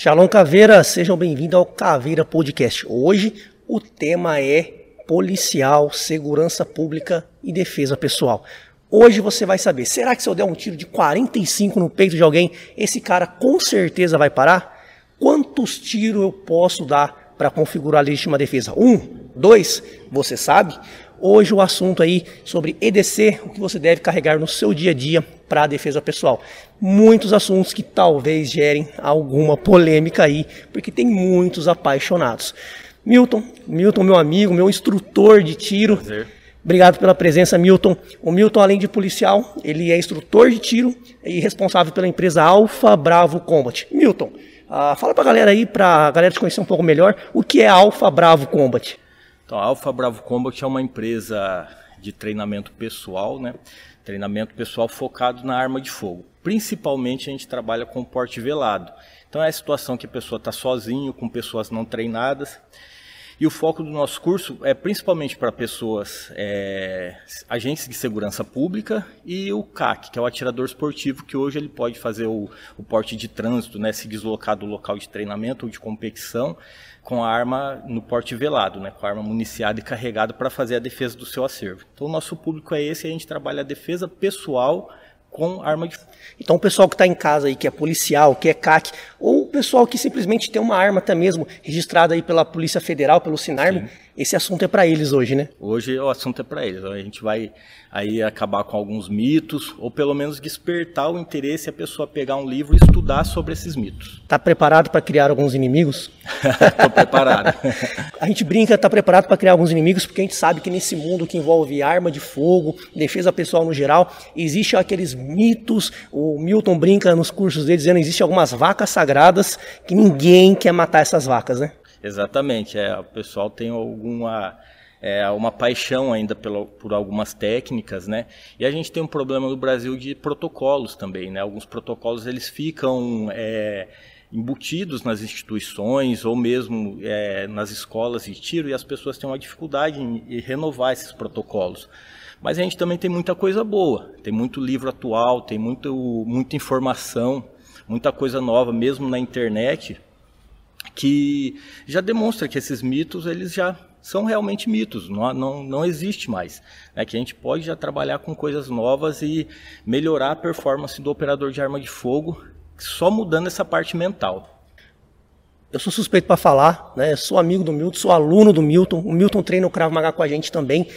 Shalom Caveira, sejam bem-vindos ao Caveira Podcast. Hoje o tema é policial, segurança pública e defesa pessoal. Hoje você vai saber, será que se eu der um tiro de 45 no peito de alguém, esse cara com certeza vai parar? Quantos tiros eu posso dar para configurar a legítima defesa? Um, dois, você sabe? Hoje o assunto aí sobre EDC, o que você deve carregar no seu dia a dia para a defesa pessoal. Muitos assuntos que talvez gerem alguma polêmica aí, porque tem muitos apaixonados. Milton, Milton, meu amigo, meu instrutor de tiro. Prazer. Obrigado pela presença, Milton. O Milton, além de policial, ele é instrutor de tiro e responsável pela empresa Alfa Bravo Combat. Milton, uh, fala para a galera aí, para a galera te conhecer um pouco melhor, o que é Alfa Bravo Combat? Então, a Alpha Bravo Combat é uma empresa de treinamento pessoal, né? Treinamento pessoal focado na arma de fogo. Principalmente a gente trabalha com porte velado. Então é a situação que a pessoa está sozinho, com pessoas não treinadas. E o foco do nosso curso é principalmente para pessoas, é, agentes de segurança pública e o CAC, que é o atirador esportivo, que hoje ele pode fazer o, o porte de trânsito, né, se deslocar do local de treinamento ou de competição com a arma no porte velado, né, com a arma municiada e carregada para fazer a defesa do seu acervo. Então o nosso público é esse, a gente trabalha a defesa pessoal com arma de fogo. Então o pessoal que está em casa aí, que é policial, que é CAC, ou pessoal que simplesmente tem uma arma até mesmo registrada aí pela Polícia Federal, pelo Sinarme, Sim. esse assunto é para eles hoje, né? Hoje o assunto é para eles. A gente vai aí acabar com alguns mitos, ou pelo menos despertar o interesse a pessoa pegar um livro e estudar sobre esses mitos. Está preparado para criar alguns inimigos? Estou preparado. a gente brinca, está preparado para criar alguns inimigos, porque a gente sabe que nesse mundo que envolve arma de fogo, defesa pessoal no geral, existe aqueles mitos, o Milton brinca nos cursos dele dizendo que existe algumas vacas sagradas que ninguém quer matar essas vacas, né? Exatamente, é, o pessoal tem alguma é, uma paixão ainda pelo, por algumas técnicas, né? E a gente tem um problema no Brasil de protocolos também, né? Alguns protocolos eles ficam é, embutidos nas instituições ou mesmo é, nas escolas de tiro e as pessoas têm uma dificuldade em, renovar esses protocolos. Mas a gente também tem muita coisa boa, tem muito livro atual, tem muito, muita informação, muita coisa nova, mesmo na internet, que já demonstra que esses mitos eles já são realmente mitos, não, não, não existe mais. Né? Que a gente pode já trabalhar com coisas novas e melhorar a performance do operador de arma de fogo só mudando essa parte mental. Eu sou suspeito para falar, né? sou amigo do Milton, sou aluno do Milton, o Milton treina o Krav Maga com a gente também,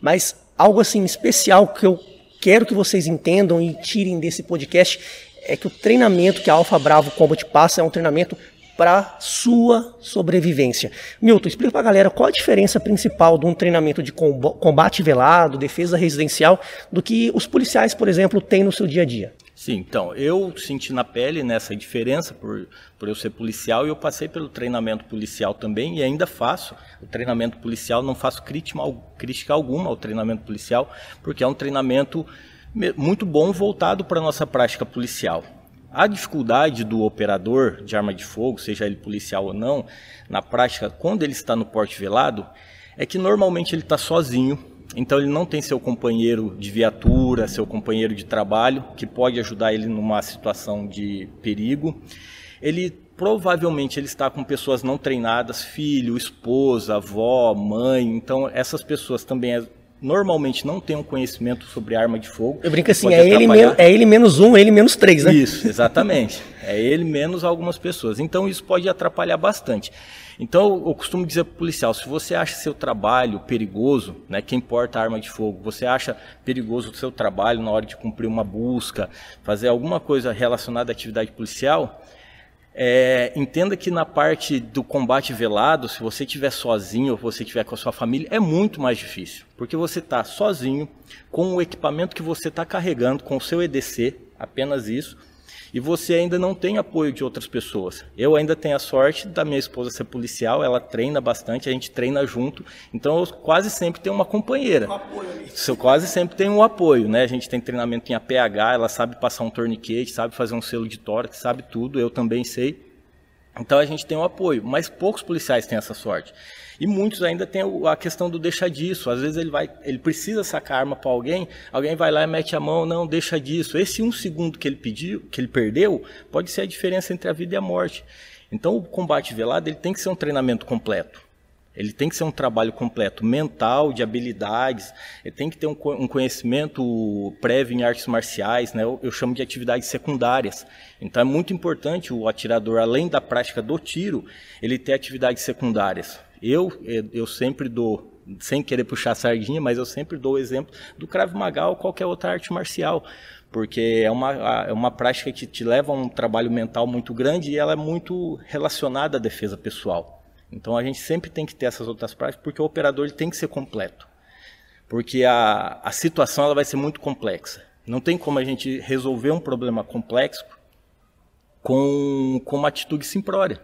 mas algo assim especial que eu quero que vocês entendam e tirem desse podcast é que o treinamento que a Alfa Bravo Combat passa é um treinamento para sua sobrevivência. Milton, explica para a galera qual a diferença principal de um treinamento de combate velado, defesa residencial, do que os policiais, por exemplo, têm no seu dia a dia. Sim, então, eu senti na pele nessa diferença por, por eu ser policial e eu passei pelo treinamento policial também e ainda faço o treinamento policial, não faço crítica, crítica alguma ao treinamento policial, porque é um treinamento muito bom voltado para a nossa prática policial. A dificuldade do operador de arma de fogo, seja ele policial ou não, na prática, quando ele está no porte velado, é que normalmente ele está sozinho, então ele não tem seu companheiro de viatura, seu companheiro de trabalho, que pode ajudar ele numa situação de perigo. Ele provavelmente ele está com pessoas não treinadas, filho, esposa, avó, mãe. Então essas pessoas também é normalmente não tem um conhecimento sobre arma de fogo. Eu brinco assim, é ele, é ele menos um, ele menos três, né? Isso, exatamente. é ele menos algumas pessoas. Então isso pode atrapalhar bastante. Então eu costumo dizer para o policial, se você acha seu trabalho perigoso, né, quem porta arma de fogo, você acha perigoso o seu trabalho na hora de cumprir uma busca, fazer alguma coisa relacionada à atividade policial, é, entenda que na parte do combate velado, se você estiver sozinho ou você estiver com a sua família, é muito mais difícil. Porque você está sozinho, com o equipamento que você está carregando, com o seu EDC, apenas isso, e você ainda não tem apoio de outras pessoas. Eu ainda tenho a sorte da minha esposa ser policial, ela treina bastante, a gente treina junto, então eu quase sempre tenho uma companheira. Um apoio eu quase sempre tenho um apoio, né? A gente tem treinamento em APH, ela sabe passar um torniquete, sabe fazer um selo de tórax, sabe tudo, eu também sei. Então a gente tem o apoio, mas poucos policiais têm essa sorte. E muitos ainda têm a questão do deixar disso. Às vezes ele vai, ele precisa sacar arma para alguém, alguém vai lá e mete a mão, não, deixa disso. Esse um segundo que ele pediu, que ele perdeu, pode ser a diferença entre a vida e a morte. Então o combate velado ele tem que ser um treinamento completo. Ele tem que ser um trabalho completo, mental, de habilidades, ele tem que ter um, conhecimento prévio em artes marciais, né? eu, eu chamo de atividades secundárias. Então é muito importante o atirador, além da prática do tiro, ele ter atividades secundárias. Eu, eu sempre dou, sem querer puxar a sardinha, mas eu sempre dou o exemplo do Krav Maga ou qualquer outra arte marcial, porque é uma, é uma prática que te leva a um trabalho mental muito grande e ela é muito relacionada à defesa pessoal. Então a gente sempre tem que ter essas outras práticas, porque o operador ele tem que ser completo. Porque a, a situação ela vai ser muito complexa. Não tem como a gente resolver um problema complexo com, com uma atitude simplória.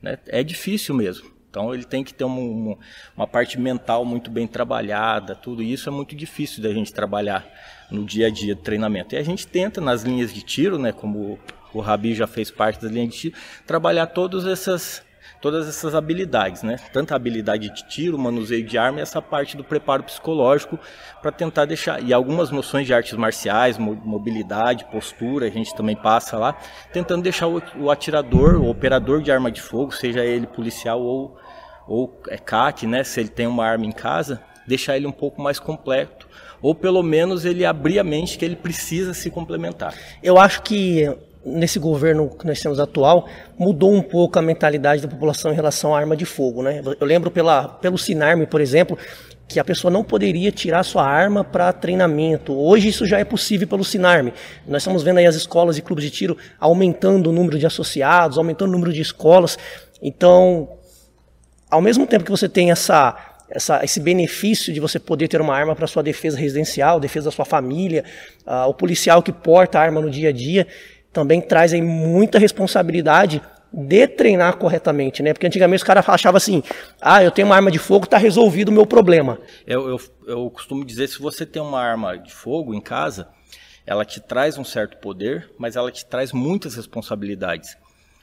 Né? É difícil mesmo. Então ele tem que ter uma, uma, parte mental muito bem trabalhada, tudo isso é muito difícil da gente trabalhar no dia a dia do treinamento. E a gente tenta nas linhas de tiro, né, como o Rabi já fez parte das linhas de tiro, trabalhar todas essas todas essas habilidades, né? Tanto a habilidade de tiro, manuseio de arma e essa parte do preparo psicológico para tentar deixar e algumas noções de artes marciais, mobilidade, postura, a gente também passa lá, tentando deixar o, atirador, o operador de arma de fogo, seja ele policial ou ou é CAC, né, se ele tem uma arma em casa, deixar ele um pouco mais completo, ou pelo menos ele abrir a mente que ele precisa se complementar. Eu acho que nesse governo que nós temos atual, mudou um pouco a mentalidade da população em relação à arma de fogo. Né? Eu lembro pela, pelo Sinarme, por exemplo, que a pessoa não poderia tirar sua arma para treinamento. Hoje isso já é possível pelo Sinarme. Nós estamos vendo aí as escolas e clubes de tiro aumentando o número de associados, aumentando o número de escolas. Então, ao mesmo tempo que você tem essa, essa, esse benefício de você poder ter uma arma para sua defesa residencial, defesa da sua família, uh, o policial que porta a arma no dia a dia, também traz aí muita responsabilidade de treinar corretamente, né? Porque antigamente os caras achavam assim, ah, eu tenho uma arma de fogo, está resolvido o meu problema. Eu, eu, eu costumo dizer, se você tem uma arma de fogo em casa, ela te traz um certo poder, mas ela te traz muitas responsabilidades.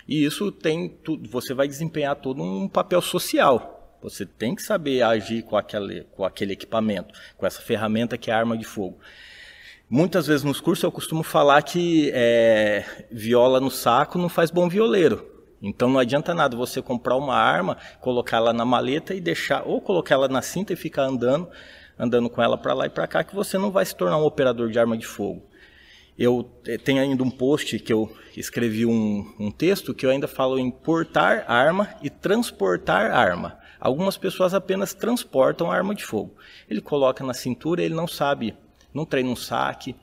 E isso tem, você vai desempenhar todo um papel social. Você tem que saber agir com aquele, com aquele equipamento, com essa ferramenta que é a arma de fogo. Muitas vezes nos cursos eu costumo falar que é, viola no saco não faz bom violeiro. Então não adianta nada você comprar uma arma, colocar ela na maleta e deixar, ou colocar ela na cinta e ficar andando, andando com ela para lá e para cá, que você não vai se tornar um operador de arma de fogo. Eu eh, tenho ainda um post que eu escrevi um, um texto que eu ainda falo em portar arma e transportar arma. Algumas pessoas apenas transportam arma de fogo. Ele coloca na cintura, ele não sabe não treina um saque,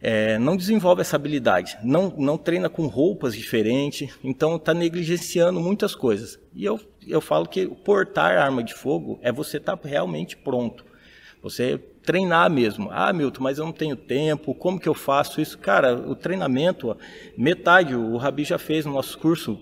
é, não desenvolve essa habilidade, não, não treina com roupas diferentes, então está negligenciando muitas coisas. E eu, eu falo que portar arma de fogo é você estar tá realmente pronto. Você treinar mesmo. Ah, Milton, mas eu não tenho tempo, como que eu faço isso? Cara, o treinamento, metade, o Rabi já fez no nosso curso,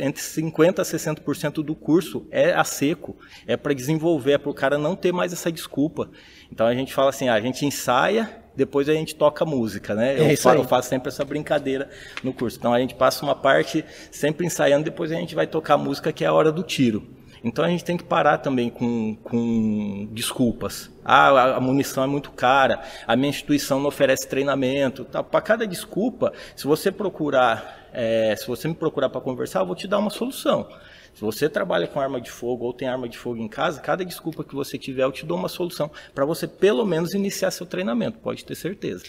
entre 50% a 60% do curso é a seco, é para desenvolver, é para o cara não ter mais essa desculpa. Então a gente fala assim, ah, a gente ensaia, depois a gente toca música, né? Eu, é eu, faço sempre essa brincadeira no curso. Então a gente passa uma parte sempre ensaiando, depois a gente vai tocar música que é a hora do tiro. Então a gente tem que parar também com, com desculpas. Ah, a munição é muito cara, a minha instituição não oferece treinamento. Tá. Para cada desculpa, se você procurar, é, se você me procurar para conversar, eu vou te dar uma solução. Se você trabalha com arma de fogo ou tem arma de fogo em casa, cada desculpa que você tiver, eu te dou uma solução para você pelo menos iniciar seu treinamento, pode ter certeza.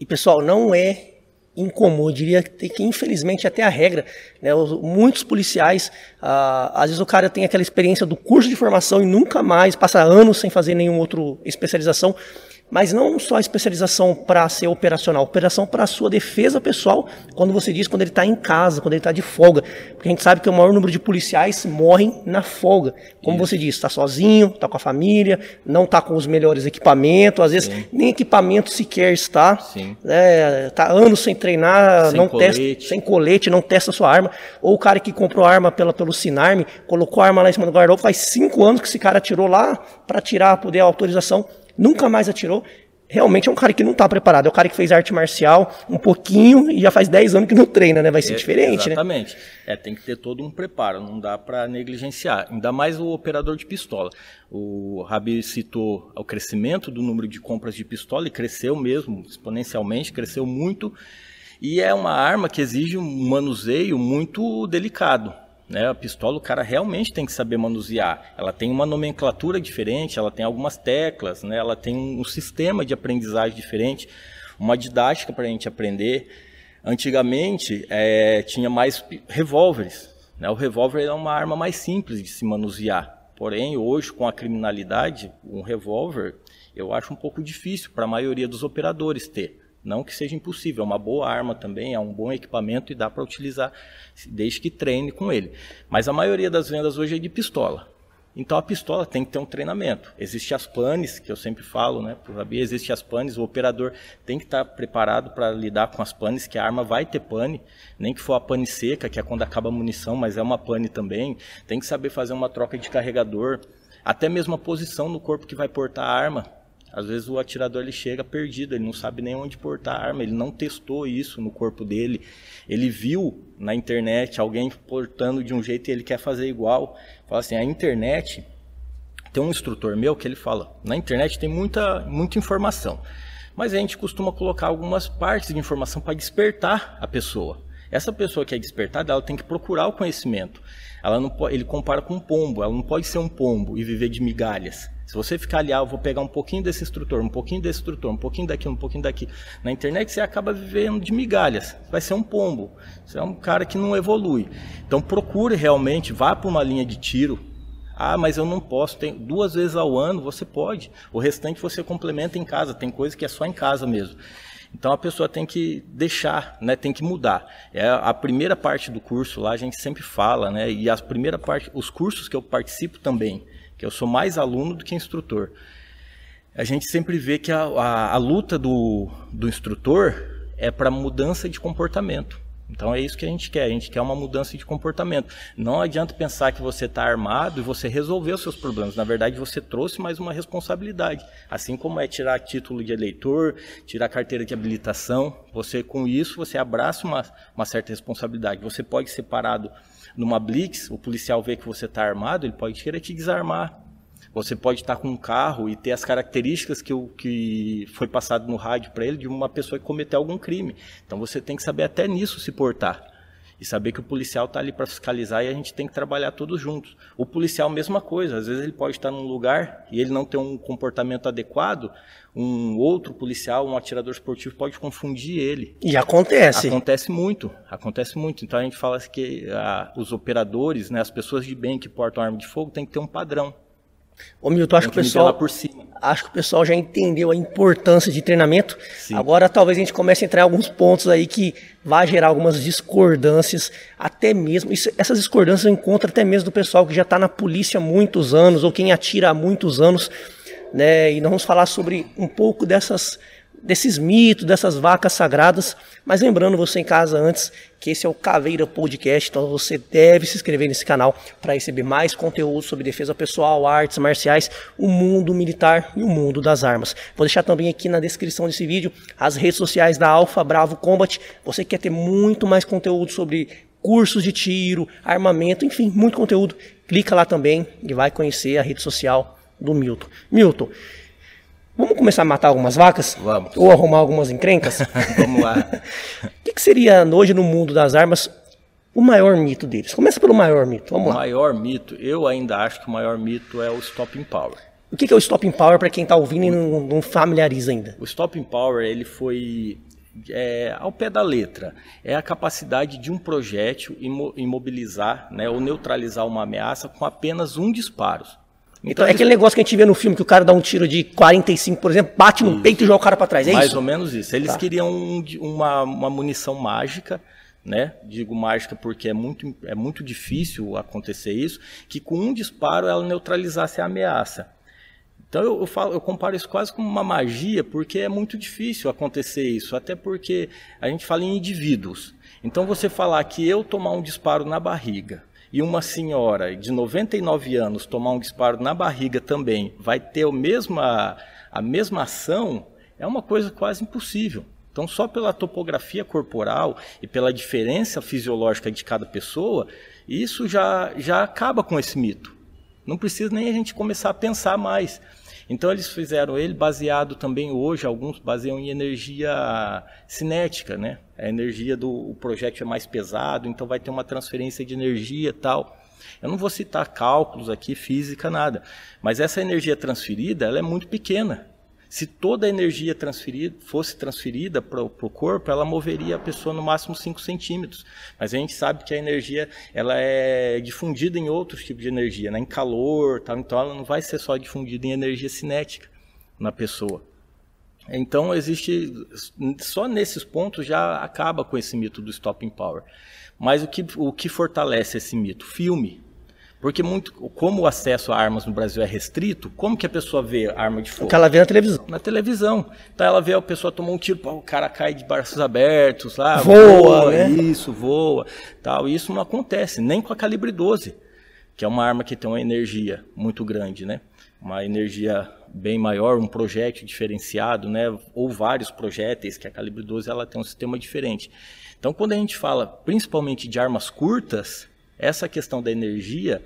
E pessoal, não é incomum, eu diria que infelizmente até a regra. Né? Muitos policiais, ah, às vezes o cara tem aquela experiência do curso de formação e nunca mais, passa anos sem fazer nenhuma outra especialização, mas não só a especialização para ser operacional, operação para a sua defesa pessoal, quando você diz quando ele está em casa, quando ele está de folga. Porque a gente sabe que o maior número de policiais morrem na folga. Como Isso. você disse, está sozinho, está com a família, não está com os melhores equipamentos, às vezes Sim. nem equipamento sequer está. Está é, anos sem treinar, sem não colete. testa, sem colete, não testa sua arma. Ou o cara que comprou a arma pela, pelo Sinarme, colocou a arma lá em cima do guarda-roupa, faz cinco anos que esse cara tirou lá para tirar, poder a autorização nunca mais atirou. realmente é um cara que não está preparado. É o cara que fez arte marcial um pouquinho e já faz 10 anos que não treina, né? Vai ser É, diferente, né? Exatamente. É, tem que ter todo um preparo, não dá para negligenciar. Ainda mais o operador de pistola. O Rabi citou o crescimento do número de compras de pistola e cresceu mesmo, exponencialmente, cresceu muito. E é uma arma que exige um manuseio muito delicado. Né? A pistola o cara realmente tem que saber manusear. Ela tem uma nomenclatura diferente, ela tem algumas teclas, né? ela tem um sistema de aprendizagem diferente, uma didática para a gente aprender. Antigamente é, tinha mais revólveres. Né? O revólver é uma arma mais simples de se manusear. Porém, hoje, com a criminalidade, um revólver eu acho um pouco difícil para a maioria dos operadores ter. Não que seja impossível, é uma boa arma também, é um bom equipamento e dá para utilizar desde que treine com ele. Mas a maioria das vendas hoje é de pistola. Então a pistola tem que ter um treinamento. Existem as panes, que eu sempre falo, né, o Rabi, existem as panes, o operador tem que estar preparado para lidar com as panes, que a arma vai ter pane, nem que for a pane seca, que é quando acaba a munição, mas é uma pane também. Tem que saber fazer uma troca de carregador, até mesmo a posição no corpo que vai portar a arma. Às vezes o atirador ele chega perdido, ele não sabe nem onde portar a arma, ele não testou isso no corpo dele. Ele viu na internet alguém portando de um jeito e ele quer fazer igual. Fala assim, a internet tem um instrutor meu que ele fala, na internet tem muita muita informação, mas a gente costuma colocar algumas partes de informação para despertar a pessoa. Essa pessoa que é despertada, ela tem que procurar o conhecimento. Ela não pode, ele compara com um pombo, ela não pode ser um pombo e viver de migalhas. Se você ficar ali, ah, eu vou pegar um pouquinho desse instrutor, um pouquinho desse instrutor, um pouquinho daqui, um pouquinho daqui. Na internet você acaba vivendo de migalhas. Vai ser um pombo. Você é um cara que não evolui. Então procure realmente, vá para uma linha de tiro. Ah, mas eu não posso. Tem duas vezes ao ano você pode. O restante você complementa em casa. Tem coisa que é só em casa mesmo. Então a pessoa tem que deixar, né, tem que mudar. É a primeira parte do curso lá a gente sempre fala, né, e a primeira parte, os cursos que eu participo também, que eu sou mais aluno do que instrutor. A gente sempre vê que a, a, a luta do, do instrutor é para mudança de comportamento. Então é isso que a gente quer, a gente quer uma mudança de comportamento. Não adianta pensar que você está armado e você resolveu seus problemas. Na verdade, você trouxe mais uma responsabilidade. Assim como é tirar título de eleitor, tirar carteira de habilitação, você com isso você abraça uma, uma certa responsabilidade. Você pode ser parado numa blitz, o policial vê que você está armado, ele pode querer te desarmar. Você pode estar com um carro e ter as características que, o, que foi passado no rádio para ele de uma pessoa que cometeu algum crime. Então você tem que saber até nisso se portar. E saber que o policial está ali para fiscalizar e a gente tem que trabalhar todos juntos. O policial, mesma coisa. Às vezes ele pode estar num lugar e ele não ter um comportamento adequado, um outro policial, um atirador esportivo pode confundir ele. E acontece. Acontece muito, acontece muito. Então a gente fala que ah, os operadores, né, as pessoas de bem que portam arma de fogo, tem que ter um padrão. Ô Milton, acho que, o pessoal, acho que o pessoal já entendeu a importância de treinamento. Sim. Agora talvez a gente comece a entrar em alguns pontos aí que vai gerar algumas discordâncias, até mesmo. Isso, essas discordâncias eu encontro até mesmo do pessoal que já está na polícia há muitos anos, ou quem atira há muitos anos. Né? E nós vamos falar sobre um pouco dessas desses mitos, dessas vacas sagradas. Mas lembrando você em casa antes que esse é o Caveira Podcast, então você deve se inscrever nesse canal para receber mais conteúdo sobre defesa pessoal, artes marciais, o mundo militar e o mundo das armas. Vou deixar também aqui na descrição desse vídeo as redes sociais da Alfa Bravo Combat. Você quer ter muito mais conteúdo sobre cursos de tiro, armamento, enfim, muito conteúdo. Clica lá também e vai conhecer a rede social do Milton. Milton, Vamos começar a matar algumas vacas? Vamos. Ou arrumar algumas encrencas? Vamos lá. O que, que, seria hoje no mundo das armas o maior mito deles? Começa pelo maior mito. Vamos o lá. O maior mito, eu ainda acho que o maior mito é o stopping power. O que, que é o stopping power para quem está ouvindo e não, não familiariza ainda? O stopping power ele foi é, ao pé da letra. É a capacidade de um projétil imobilizar né, ou neutralizar uma ameaça com apenas um disparo. Então, é aquele negócio que a gente vê no filme, que o cara dá um tiro de 45, por exemplo, bate no isso. peito e joga o cara para trás, é Mais isso? Mais ou menos isso. Eles tá. queriam um, uma, uma munição mágica, né? Digo mágica porque é muito, é muito difícil acontecer isso, que com um disparo ela neutralizasse a ameaça. Então eu, eu, falo, eu comparo isso quase como uma magia, porque é muito difícil acontecer isso, até porque a gente fala em indivíduos. Então você falar que eu tomar um disparo na barriga, e uma senhora de 99 anos tomar um disparo na barriga também vai ter a mesma, a mesma ação, é uma coisa quase impossível. Então, só pela topografia corporal e pela diferença fisiológica de cada pessoa, isso já, já acaba com esse mito. Não precisa nem a gente começar a pensar mais. Então eles fizeram ele baseado também hoje, alguns baseiam em energia cinética, né? A energia do o projétil é mais pesado, então vai ter uma transferência de energia e tal. Eu não vou citar cálculos aqui, física, nada. Mas essa energia transferida, ela é muito pequena. Se toda a energia transferida, fosse transferida para o corpo, ela moveria a pessoa no máximo 5 centímetros. Mas a gente sabe que a energia ela é difundida em outros tipos de energia, né? em calor, tal, então ela não vai ser só difundida em energia cinética na pessoa. Então existe só nesses pontos já acaba com esse mito do stopping power. Mas o que, o que fortalece esse mito? Filme. Porque muito, como o acesso a armas no Brasil é restrito, como que a pessoa vê arma de fogo? Porque ela vê na televisão. Na televisão. Então ela vê a pessoa tomar um tiro, o cara cai de braços abertos, lá, voa, voa né? isso, voa, tal. E isso não acontece nem com a calibre 12, que é uma arma que tem uma energia muito grande, né? Uma energia bem maior, um projétil diferenciado, né? Ou vários projéteis, que a calibre 12 ela tem um sistema diferente. Então, quando a gente fala principalmente de armas curtas, essa questão da energia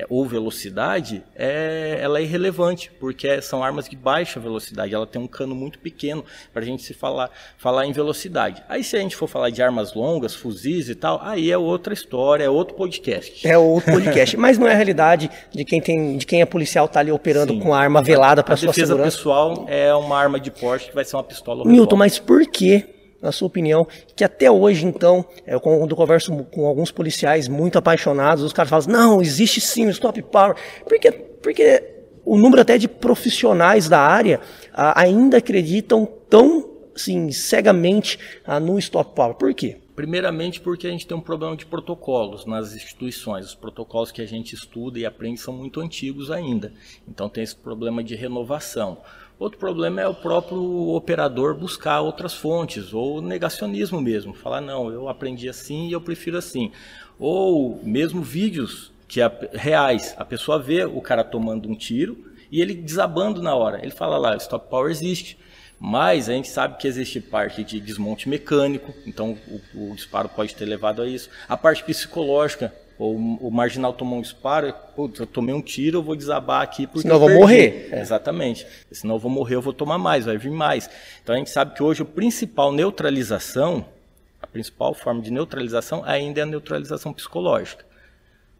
é, ou velocidade, é, ela é irrelevante, porque são armas de baixa velocidade, ela tem um cano muito pequeno para a gente se falar, falar em velocidade. Aí se a gente for falar de armas longas, fuzis e tal, aí é outra história, é outro podcast. É outro podcast, mas não é a realidade de quem, tem, de quem é policial tá ali operando Sim. com arma velada para sua segurança. A defesa pessoal é uma arma de porte que vai ser uma pistola. Milton, mas por que na sua opinião, que até hoje, então, é, quando eu converso com alguns policiais muito apaixonados, os caras falam, não, existe sim o stop power, porque, porque o número até de profissionais da área ainda acreditam tão assim, cegamente no stop power. Por quê? Primeiramente porque a gente tem um problema de protocolos nas instituições. Os protocolos que a gente estuda e aprende são muito antigos ainda. Então tem esse problema de renovação. Outro problema é o próprio operador buscar outras fontes, ou negacionismo mesmo, falar não, eu aprendi assim e eu prefiro assim. Ou mesmo vídeos que é reais, a pessoa vê o cara tomando um tiro e ele desabando na hora. Ele fala lá, stop power existe. Mas a gente sabe que existe parte de desmonte mecânico, então o, o disparo pode ter levado a isso. A parte psicológica, ou o marginal tomou um disparo, putz, eu tomei um tiro, eu vou desabar aqui porque Senão eu vou morrer. É. Exatamente. Senão eu vou morrer, eu vou tomar mais, vai vir mais. Então a gente sabe que hoje a principal neutralização, a principal forma de neutralização ainda é a neutralização psicológica.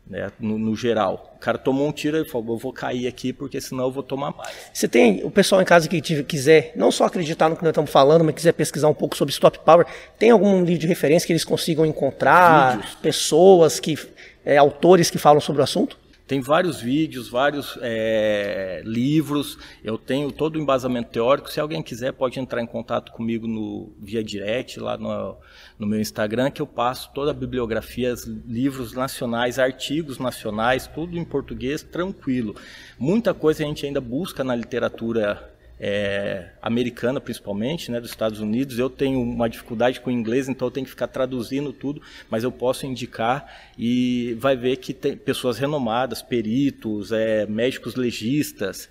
Né, no, no, geral. O cara tomou um tiro e falou, eu vou cair aqui porque senão eu vou tomar mais. Você tem o pessoal em casa que quiser não só acreditar no que nós estamos falando, mas quiser pesquisar um pouco sobre stop power, tem algum livro de referência que eles consigam encontrar, Vídeos. pessoas que é, autores que falam sobre o assunto? Tem vários vídeos, vários é, livros. Eu tenho todo o embasamento teórico. Se alguém quiser, pode entrar em contato comigo no via direct lá no, no meu Instagram, que eu passo toda a bibliografia, livros nacionais, artigos nacionais, tudo em português, tranquilo. Muita coisa a gente ainda busca na literatura é, americana principalmente, né, dos Estados Unidos. Eu tenho uma dificuldade com o inglês, então eu tenho que ficar traduzindo tudo, mas eu posso indicar e vai ver que tem pessoas renomadas, peritos, é, médicos legistas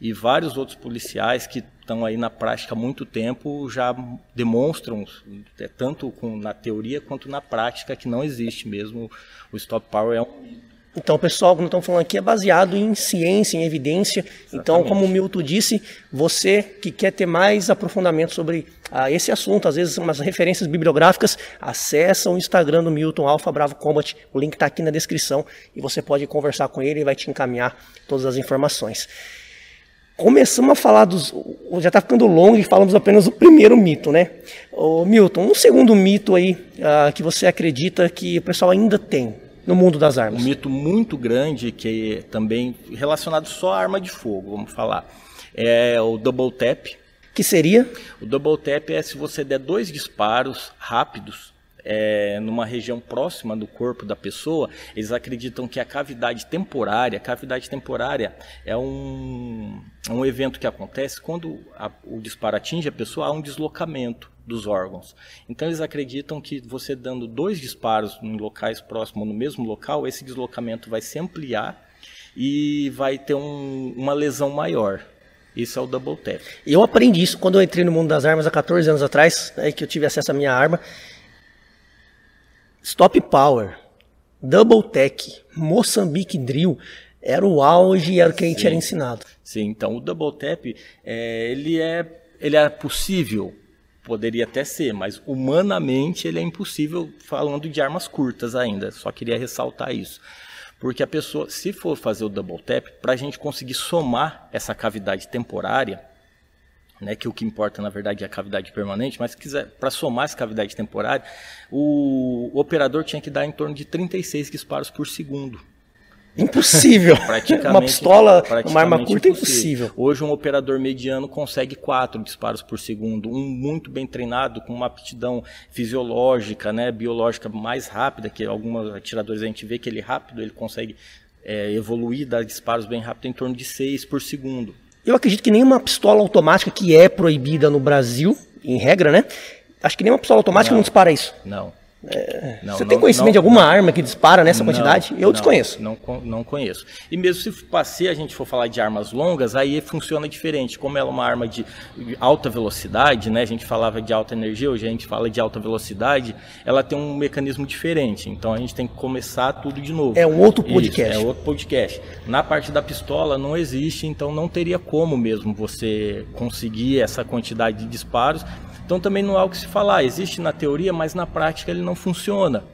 e vários outros policiais que estão aí na prática há muito tempo já demonstram, é, tanto com, na teoria quanto na prática, que não existe mesmo o stop power é um então, pessoal, como estão falando aqui, é baseado em ciência, em evidência. Exatamente. Então, como o Milton disse, você que quer ter mais aprofundamento sobre ah, esse assunto, às vezes umas referências bibliográficas, acessa o Instagram do Milton, Alfa Bravo Combat. O link está aqui na descrição e você pode conversar com ele e vai te encaminhar todas as informações. Começamos a falar dos. Já está ficando longo e falamos apenas do primeiro mito, né? Ô, Milton, um segundo mito aí ah, que você acredita que o pessoal ainda tem no mundo das armas. Um mito muito grande que é também relacionado só à arma de fogo, vamos falar, é o double tap. Que seria? O double tap é se você der dois disparos rápidos é, numa região próxima do corpo da pessoa, eles acreditam que a cavidade temporária, a cavidade temporária é um, um evento que acontece quando a, o disparo atinge a pessoa, há um deslocamento dos órgãos. Então eles acreditam que você dando dois disparos em locais próximos no mesmo local, esse deslocamento vai se ampliar e vai ter um, uma lesão maior. Isso é o double tap. Eu aprendi isso quando eu entrei no mundo das armas há 14 anos atrás, né, que eu tive acesso à minha arma. Stop Power, Double Tech, Moçambique Drill, era o auge era o que a gente Sim. era ensinado. Sim, então o Double Tap, é, ele, é, ele é possível, poderia até ser, mas humanamente ele é impossível falando de armas curtas ainda, só queria ressaltar isso. Porque a pessoa, se for fazer o double tap, para a gente conseguir somar essa cavidade temporária, né, que o que importa na verdade é a cavidade permanente, mas para somar essa cavidade temporária, o, o operador tinha que dar em torno de 36 disparos por segundo. Impossível. uma pistola, uma arma curta é impossível. Hoje um operador mediano consegue quatro disparos por segundo. Um muito bem treinado, com uma aptidão fisiológica, né, biológica mais rápida, que alguns atiradores a gente vê que ele rápido, ele consegue é, evoluir, dar disparos bem rápido em torno de seis por segundo. Eu acredito que nenhuma pistola automática que é proibida no Brasil, em regra, né? Acho que nenhuma pistola automática não, não dispara isso. Não. É, não, você tem conhecimento não, de alguma arma que dispara nessa quantidade? Eu desconheço. Não, não conheço. E mesmo se, se a gente for falar de armas longas, aí funciona diferente. Como ela é uma arma de alta velocidade, né? A gente falava de alta energia, hoje a gente fala de alta velocidade, ela tem um mecanismo diferente. Então a gente tem que começar tudo de novo. É um outro podcast. Isso, é outro podcast. Na parte da pistola não existe, então não teria como mesmo você conseguir essa quantidade de disparos então também não há o que se falar. Existe na teoria, mas na prática ele não funciona.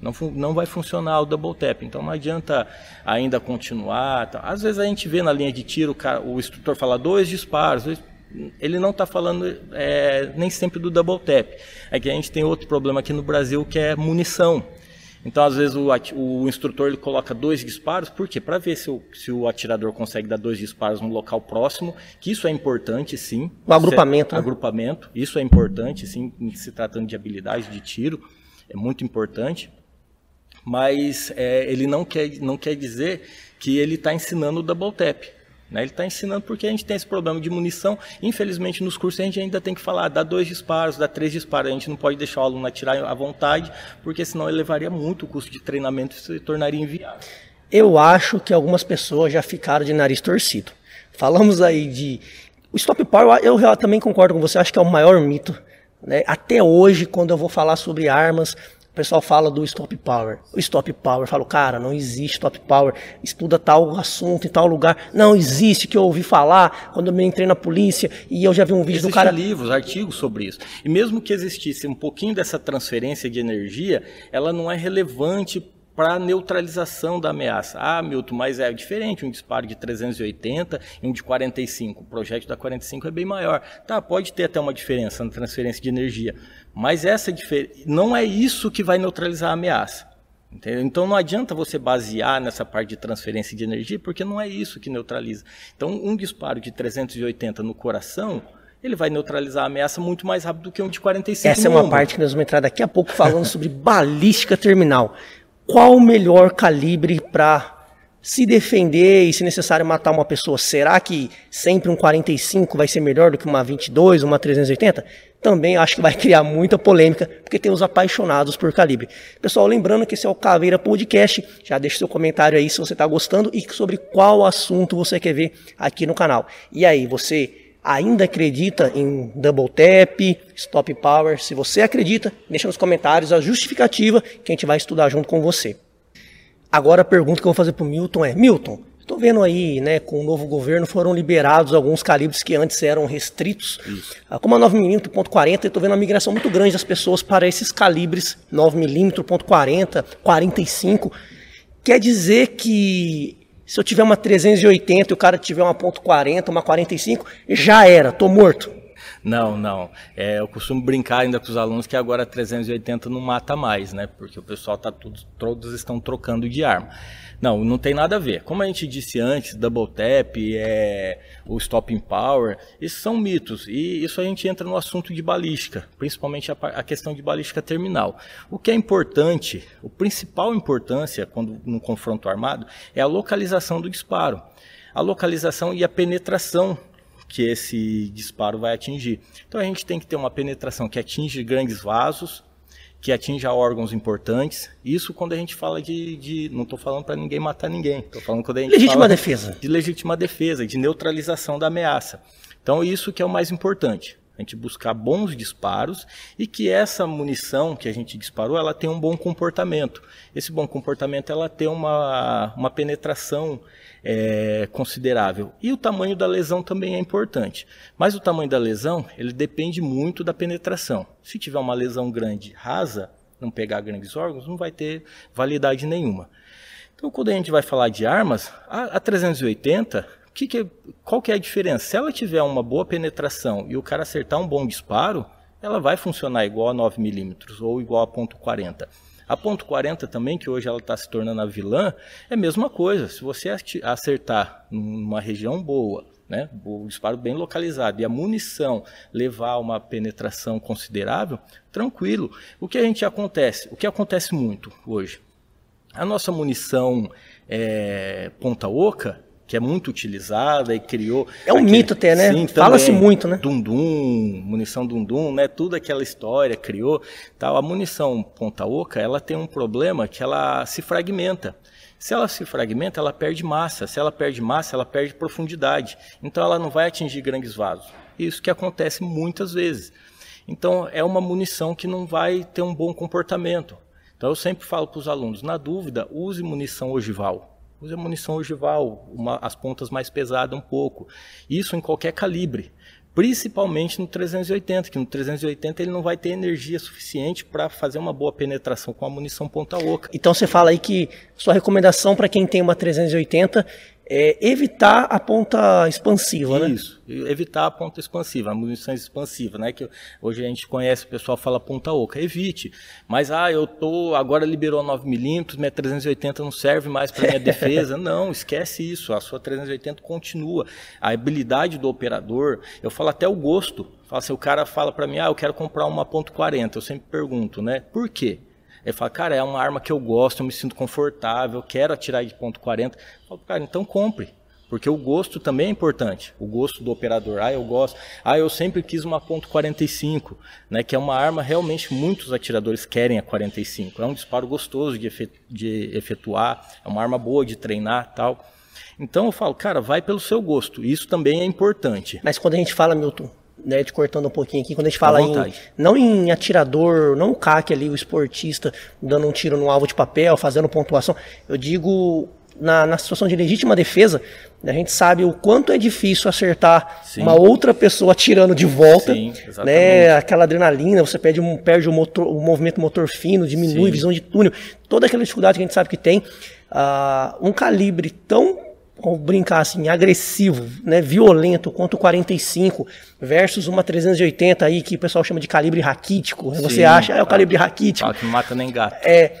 Não, não vai funcionar o double tap. Então não adianta ainda continuar. Tá. Às vezes a gente vê na linha de tiro o, cara, o instrutor falar dois disparos. Ele não está falando é, nem sempre do double tap. É que a gente tem outro problema aqui no Brasil que é munição. Então, às vezes, o, o instrutor ele coloca dois disparos, por quê? Para ver se o, se o atirador consegue dar dois disparos no local próximo, que isso é importante, sim. O agrupamento. É, né? Agrupamento, isso é importante, sim, se tratando de habilidade de tiro, é muito importante. Mas é, ele não quer, não quer dizer que ele está ensinando o double tap. Né? Ele está ensinando porque a gente tem esse problema de munição. Infelizmente, nos cursos a gente ainda tem que falar, dá dois disparos, dá três disparos. A gente não pode deixar o aluno atirar à vontade, porque senão ele levaria muito o custo de treinamento e se tornaria inviável. Eu acho que algumas pessoas já ficaram de nariz torcido. Falamos aí de. O stop power, eu também concordo com você, acho que é o maior mito. Né? Até hoje, quando eu vou falar sobre armas, pessoal fala do stop power. O stop power, eu falo, cara, não existe stop power. Estuda tal assunto em tal lugar. Não existe que eu ouvi falar quando eu me entrei na polícia e eu já vi um vídeo Existem do cara. livros, artigos sobre isso. E mesmo que existisse um pouquinho dessa transferência de energia, ela não é relevante para neutralização da ameaça. Ah, Milton, mas é diferente um disparo de 380 e um de 45. O projétil da 45 é bem maior. Tá, pode ter até uma diferença na transferência de energia, mas essa não é isso que vai neutralizar a ameaça. Entendeu? Então não adianta você basear nessa parte de transferência de energia, porque não é isso que neutraliza. Então um disparo de 380 no coração ele vai neutralizar a ameaça muito mais rápido do que um de 45 Essa é uma parte que nós vamos entrar daqui a pouco falando sobre balística terminal qual o melhor calibre para se defender e, se necessário, matar uma pessoa? Será que sempre um 45 vai ser melhor do que uma 22, uma 380? Também acho que vai criar muita polêmica, porque tem os apaixonados por calibre. Pessoal, lembrando que esse é o Caveira Podcast. Já deixa seu comentário aí se você está gostando e sobre qual assunto você quer ver aqui no canal. E aí, você ainda acredita em double tap, stop power? Se você acredita, deixa nos comentários a justificativa que a gente vai estudar junto com você. Agora a pergunta que eu vou fazer para o Milton é: Milton, estou vendo aí, né, com o novo governo foram liberados alguns calibres que antes eram restritos, Isso. Ah, como a 9mm ponto .40, estou vendo uma migração muito grande das pessoas para esses calibres 9mm ponto .40, 45. Quer dizer que se eu tiver uma 380 e o cara tiver uma ponto .40, uma 45, já era, tô morto. Não, não. É, eu costumo brincar ainda com os alunos que agora 380 não mata mais, né? Porque o pessoal tá tudo, todos estão trocando de arma. Não, não tem nada a ver. Como a gente disse antes, double tap, é, o stopping power, esses são mitos. E isso a gente entra no assunto de balística, principalmente a, a questão de balística terminal. O que é importante, o principal importância quando no confronto armado é a localização do disparo. A localização e a penetração que esse disparo vai atingir. Então a gente tem que ter uma penetração que atinge grandes vasos, que atinja órgãos importantes. Isso quando a gente fala de. de não estou falando para ninguém matar ninguém. Estou falando quando a gente legítima fala defesa. De legítima defesa, de neutralização da ameaça. Então, isso que é o mais importante. A gente buscar bons disparos e que essa munição que a gente disparou, ela tenha um bom comportamento. Esse bom comportamento, ela tem uma, uma penetração é, considerável. E o tamanho da lesão também é importante. Mas o tamanho da lesão, ele depende muito da penetração. Se tiver uma lesão grande, rasa, não pegar grandes órgãos, não vai ter validade nenhuma. Então, quando a gente vai falar de armas, a, a 380 que que, qual que é a diferença? Se ela tiver uma boa penetração e o cara acertar um bom disparo, ela vai funcionar igual a 9mm ou igual a ponto .40. A ponto .40 também, que hoje ela está se tornando a vilã, é a mesma coisa. Se você acertar numa região boa, né, o disparo bem localizado e a munição levar uma penetração considerável, tranquilo. O que a gente acontece? O que acontece muito hoje? A nossa munição é, ponta oca, que é muito utilizada e criou. É um aquele, mito até, né? Fala-se muito, né? Dundum, munição Dundum, né? Tudo aquela história criou. Tal. A munição ponta oca, ela tem um problema que ela se fragmenta. Se ela se fragmenta, ela perde massa. Se ela perde massa, ela perde profundidade. Então ela não vai atingir grandes vasos. Isso que acontece muitas vezes. Então é uma munição que não vai ter um bom comportamento. Então eu sempre falo para os alunos, na dúvida, use munição ogival Use a munição ogival, uma, as pontas mais pesadas um pouco. Isso em qualquer calibre. Principalmente no 380, que no 380 ele não vai ter energia suficiente para fazer uma boa penetração com a munição ponta oca. Então você fala aí que sua recomendação para quem tem uma 380 é evitar a ponta expansiva, né? Isso, evitar a ponta expansiva, a munição expansiva, né? Que hoje a gente conhece, o pessoal fala ponta oca, evite. Mas, ah, eu tô, agora liberou 9mm, minha 380 não serve mais para minha defesa. não, esquece isso, a sua 380 continua. A habilidade do operador, eu falo até o gosto. Fala assim, o cara fala para mim, ah, eu quero comprar uma ponto .40, eu sempre pergunto, né? Por quê? Ele fala, cara, é uma arma que eu gosto, eu me sinto confortável, quero atirar de ponto .40. Eu falo, cara, então compre. Porque o gosto também é importante. O gosto do operador. Ah, eu gosto. Ah, eu sempre quis uma ponto .45, né, que é uma arma realmente muitos atiradores querem a 45. É um disparo gostoso de, efetuar, é uma arma boa de treinar, tal. Então eu falo, cara, vai pelo seu gosto. Isso também é importante. Mas quando a gente fala, Milton, né, te cortando um pouquinho aqui, quando a gente fala em, não em atirador, não o CAC ali, o esportista, dando um tiro no alvo de papel, fazendo pontuação, eu digo na, na situação de legítima defesa, a gente sabe o quanto é difícil acertar Sim. uma outra pessoa atirando de volta, Sim, né? Aquela adrenalina, você perde, um, perde o, motor, o movimento motor fino, diminui Sim. visão de túnel, toda aquela dificuldade que a gente sabe que tem. Uh, um calibre tão vamos brincar assim, agressivo, né, violento quanto o 45 versus uma 380 aí que o pessoal chama de calibre raquítico. Sim, você acha, é o calibre raquítico. Que não mata nem gato. É,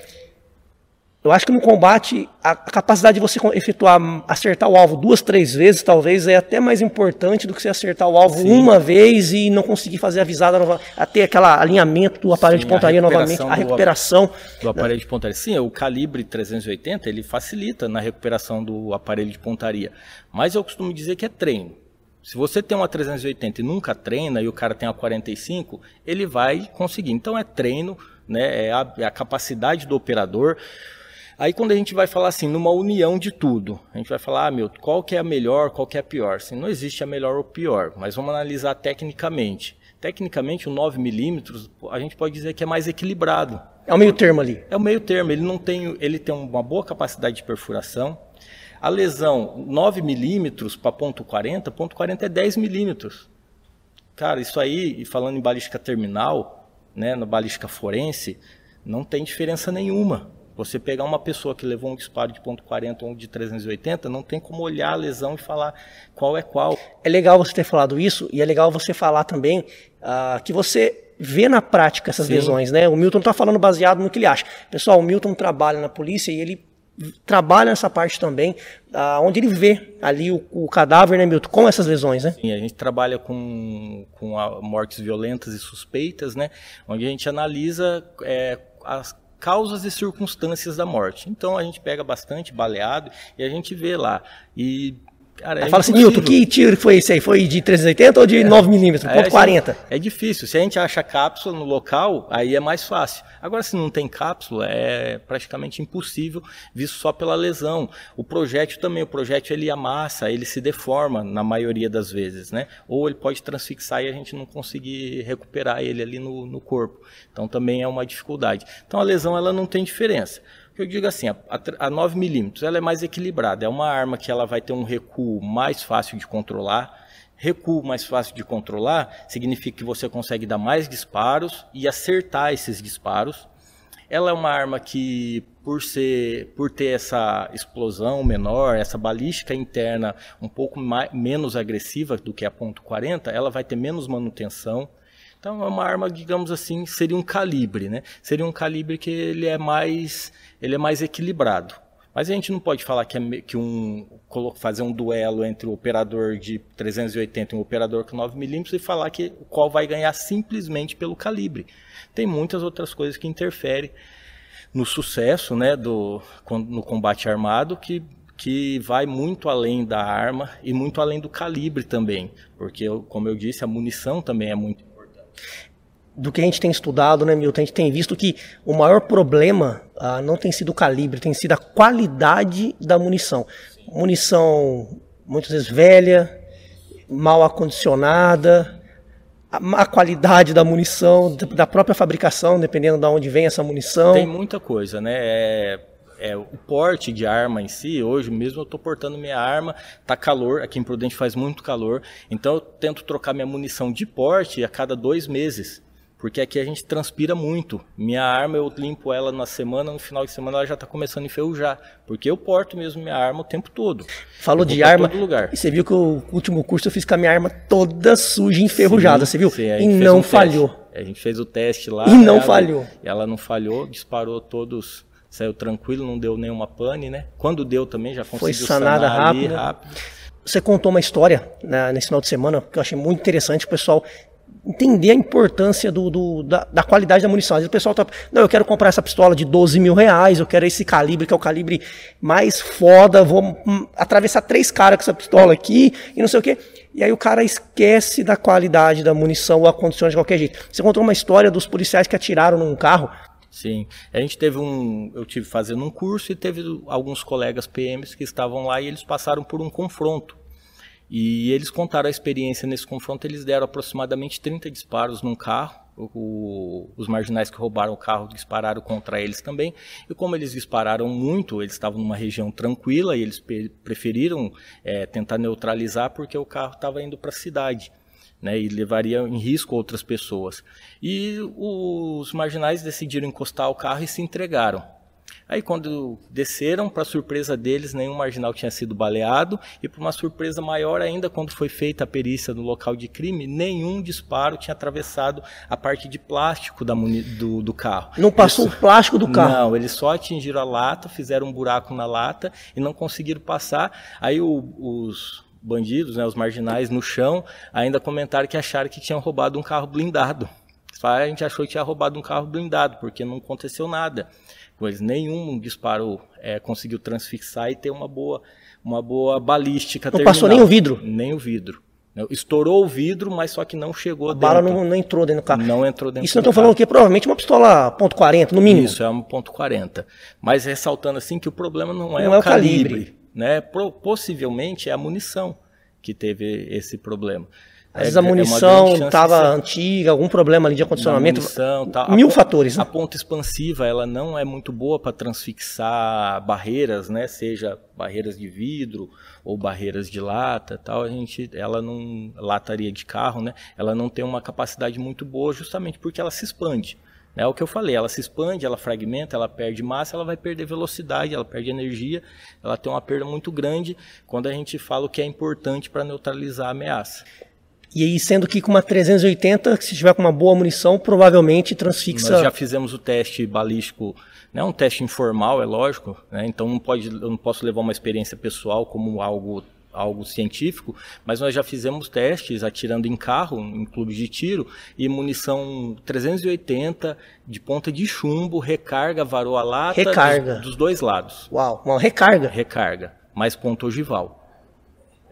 eu acho que no combate, a capacidade de você efetuar, acertar o alvo duas, três vezes, talvez, é até mais importante do que você acertar o alvo Sim. uma vez e não conseguir fazer a visada, nova, até aquele alinhamento do aparelho Sim, de pontaria a novamente, a recuperação. Do, do aparelho de pontaria. Sim, o calibre 380, ele facilita na recuperação do aparelho de pontaria. Mas eu costumo dizer que é treino. Se você tem uma 380 e nunca treina e o cara tem uma 45, ele vai conseguir. Então é treino, né, é a, é a capacidade do operador. Aí quando a gente vai falar assim, numa união de tudo, a gente vai falar, ah, meu, qual que é a melhor, qual que é a pior? Assim, não existe a melhor ou pior, mas vamos analisar tecnicamente. Tecnicamente, o 9mm, a gente pode dizer que é mais equilibrado. É o meio termo ali. É o meio termo, ele não tem, ele tem uma boa capacidade de perfuração. A lesão 9mm para ponto .40, ponto .40 é 10mm. Cara, isso aí, falando em balística terminal, né, na balística forense, não tem diferença nenhuma. Você pegar uma pessoa que levou um disparo de ponto .40 ou de 380, não tem como olhar a lesão e falar qual é qual. É legal você ter falado isso e é legal você falar também uh, que você vê na prática essas Sim. lesões, né? O Milton está falando baseado no que ele acha. Pessoal, o Milton trabalha na polícia e ele trabalha nessa parte também, uh, onde ele vê ali o, o, cadáver, né, Milton, com essas lesões, né? Sim, a gente trabalha com, com mortes violentas e suspeitas, né? Onde a gente analisa é, as causas e circunstâncias da morte. Então a gente pega bastante baleado e a gente vê lá. E Cara, é fala assim, Nilton, que tiro foi esse aí? Foi de 380 ou de é, 9mm? Ponto é, 40? É difícil. Se a gente acha cápsula no local, aí é mais fácil. Agora, se não tem cápsula, é praticamente impossível, visto só pela lesão. O projétil também, o projétil ele amassa, ele se deforma na maioria das vezes, né? Ou ele pode transfixar e a gente não conseguir recuperar ele ali no, no corpo. Então também é uma dificuldade. Então a lesão ela não tem diferença eu digo assim, a, a 9 milímetros ela é mais equilibrada, é uma arma que ela vai ter um recuo mais fácil de controlar. Recuo mais fácil de controlar significa que você consegue dar mais disparos e acertar esses disparos. Ela é uma arma que, por ser, por ter essa explosão menor, essa balística interna um pouco mais, menos agressiva do que a ponto .40, ela vai ter menos manutenção. Então é uma arma, digamos assim, seria um calibre, né? Seria um calibre que ele é mais ele é mais equilibrado. Mas a gente não pode falar que, é, que um, fazer um duelo entre o operador de 380 e um operador com 9mm e falar que qual vai ganhar simplesmente pelo calibre. Tem muitas outras coisas que interferem no sucesso né, do, no combate armado que, que vai muito além da arma e muito além do calibre também. Porque, como eu disse, a munição também é muito do que a gente tem estudado, né, Milton, a gente tem visto que o maior problema ah, não tem sido o calibre, tem sido a qualidade da munição. Munição muitas vezes velha, mal acondicionada, a, a qualidade da munição, da própria fabricação, dependendo de onde vem essa munição. Tem muita coisa, né? É é, o porte de arma em si, hoje mesmo eu estou portando minha arma, tá calor, aqui em Prudente faz muito calor, então eu tento trocar minha munição de porte a cada dois meses. Porque aqui a gente transpira muito. Minha arma eu limpo ela na semana, no final de semana ela já está começando a enferrujar. Porque eu porto mesmo minha arma o tempo todo. Falou de arma. Lugar. E você viu que o último curso eu fiz com a minha arma toda suja, enferrujada, sim, você viu? Sim, e não um falhou. Teste. A gente fez o teste lá. E não ela, falhou. Ela não falhou, disparou todos saiu tranquilo, não deu nenhuma pane, né? Quando deu também já conseguiu Foi sanada rápido. rápido. Você contou uma história né, nesse final de semana que eu achei muito interessante. O pessoal entender a importância do, do da, da, qualidade da munição. Às vezes o pessoal tá, não, eu quero comprar essa pistola de 12 mil reais, eu quero esse calibre, que é o calibre mais foda, vou hum, atravessar três caras com essa pistola aqui, e não sei o quê. E aí o cara esquece da qualidade da munição ou a condição de qualquer jeito. Você contou uma história dos policiais que atiraram num carro. Sim, a gente teve um, eu tive fazendo um curso e teve alguns colegas PMs que estavam lá e eles passaram por um confronto e eles contaram a experiência nesse confronto, eles deram aproximadamente 30 disparos num carro. O, os marginais que roubaram o carro dispararam contra eles também. E como eles dispararam muito, eles estavam numa região tranquila e eles preferiram é, tentar neutralizar porque o carro estava indo para a cidade. Né, e levaria em risco outras pessoas. E os marginais decidiram encostar o carro e se entregaram. Aí quando desceram, para surpresa deles, nenhum marginal tinha sido baleado e para uma surpresa maior ainda, quando foi feita a perícia no local de crime, nenhum disparo tinha atravessado a parte de plástico da do, do carro. Não passou eles, o plástico do carro? Não, eles só atingiram a lata, fizeram um buraco na lata e não conseguiram passar. Aí o, os bandidos, né, os marginais no chão, ainda comentaram que acharam que tinham roubado um carro blindado. A gente achou que tinha roubado um carro blindado, porque não aconteceu nada nenhum disparo é, conseguiu transfixar e ter uma boa, uma boa balística. Não terminal. passou nem o vidro? Nem o vidro. Estourou o vidro, mas só que não chegou a dentro. A bala não, não, entrou dentro do carro. Não entrou dentro Isso não estou falando que provavelmente uma pistola .40, no mínimo. Isso, é uma .40. Mas ressaltando assim que o problema não é não o, é o calibre. calibre. Né? Possivelmente é a munição que teve esse problema. Às vezes a é, é munição estava antiga, algum problema ali de acondicionamento. Munição, tá. Mil a, fatores. Né? A ponta expansiva ela não é muito boa para transfixar barreiras, né? Seja barreiras de vidro ou barreiras de lata, tal. A gente, ela não lataria de carro, né? Ela não tem uma capacidade muito boa, justamente porque ela se expande. É o que eu falei, ela se expande, ela fragmenta, ela perde massa, ela vai perder velocidade, ela perde energia, ela tem uma perda muito grande quando a gente fala o que é importante para neutralizar a ameaça. E aí, sendo que com uma 380, se tiver com uma boa munição, provavelmente transfixa. Nós já fizemos o teste balístico, né, um teste informal, é lógico, né, então não pode, eu não posso levar uma experiência pessoal como algo algo científico, mas nós já fizemos testes atirando em carro, em clube de tiro, e munição 380 de ponta de chumbo, recarga, varou a lata recarga. Dos, dos dois lados. Uau, uma recarga. Recarga, mais ponto ogival.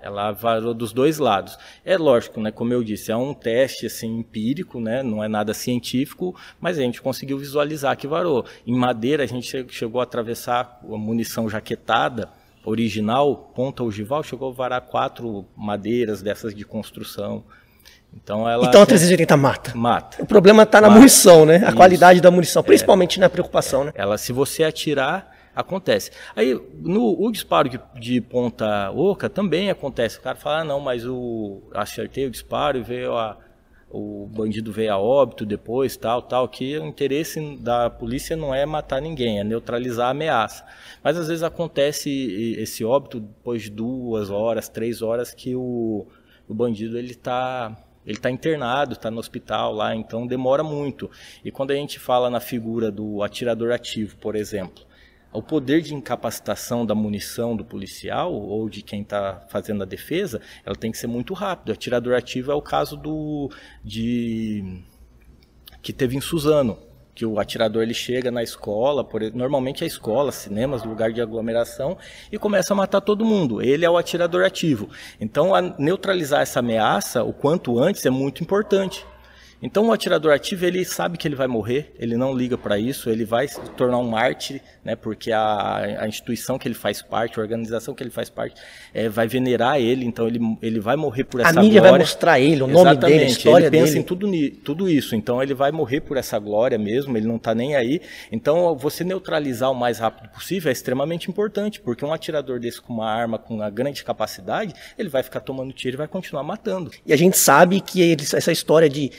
Ela varou dos dois lados. É lógico, né? Como eu disse, é um teste assim empírico, né? Não é nada científico, mas a gente conseguiu visualizar que varou. Em madeira a gente chegou a atravessar a munição jaquetada original, ponta ogival, chegou a varar quatro madeiras dessas de construção. Então, ela então a 380 mata. Mata. O problema está na munição, né? A Isso. qualidade da munição, principalmente é. na preocupação, né? Ela, se você atirar, acontece. Aí, no o disparo de, de, ponta oca também acontece. O cara fala, ah, não, mas o acertei o disparo e veio a, o bandido veio a óbito depois, tal, tal, que o interesse da polícia não é matar ninguém, é neutralizar a ameaça. Mas às vezes acontece esse óbito depois de duas horas, três horas que o, o bandido ele está ele está internado, está no hospital lá, então demora muito. E quando a gente fala na figura do atirador ativo, por exemplo, o poder de incapacitação da munição do policial ou de quem está fazendo a defesa, ela tem que ser muito rápido. O atirador ativo é o caso do de que teve em Suzano, que o atirador ele chega na escola, por, normalmente é escola, cinemas, lugar de aglomeração, e começa a matar todo mundo. Ele é o atirador ativo. Então, neutralizar essa ameaça o quanto antes é muito importante. Então o atirador ativo ele sabe que ele vai morrer, ele não liga para isso, ele vai se tornar um mártir, né? Porque a, a, instituição que ele faz parte, a organização que ele faz parte, é, vai venerar ele, então ele, ele vai morrer por essa glória. A mídia glória. vai mostrar ele, o nome Exatamente, dele, a história ele pensa dele. em tudo, tudo isso, então ele vai morrer por essa glória mesmo, ele não está nem aí. Então você neutralizar o mais rápido possível é extremamente importante, porque um atirador desse com uma arma com uma grande capacidade, ele vai ficar tomando tiro e vai continuar matando. E a gente sabe que eles, essa história de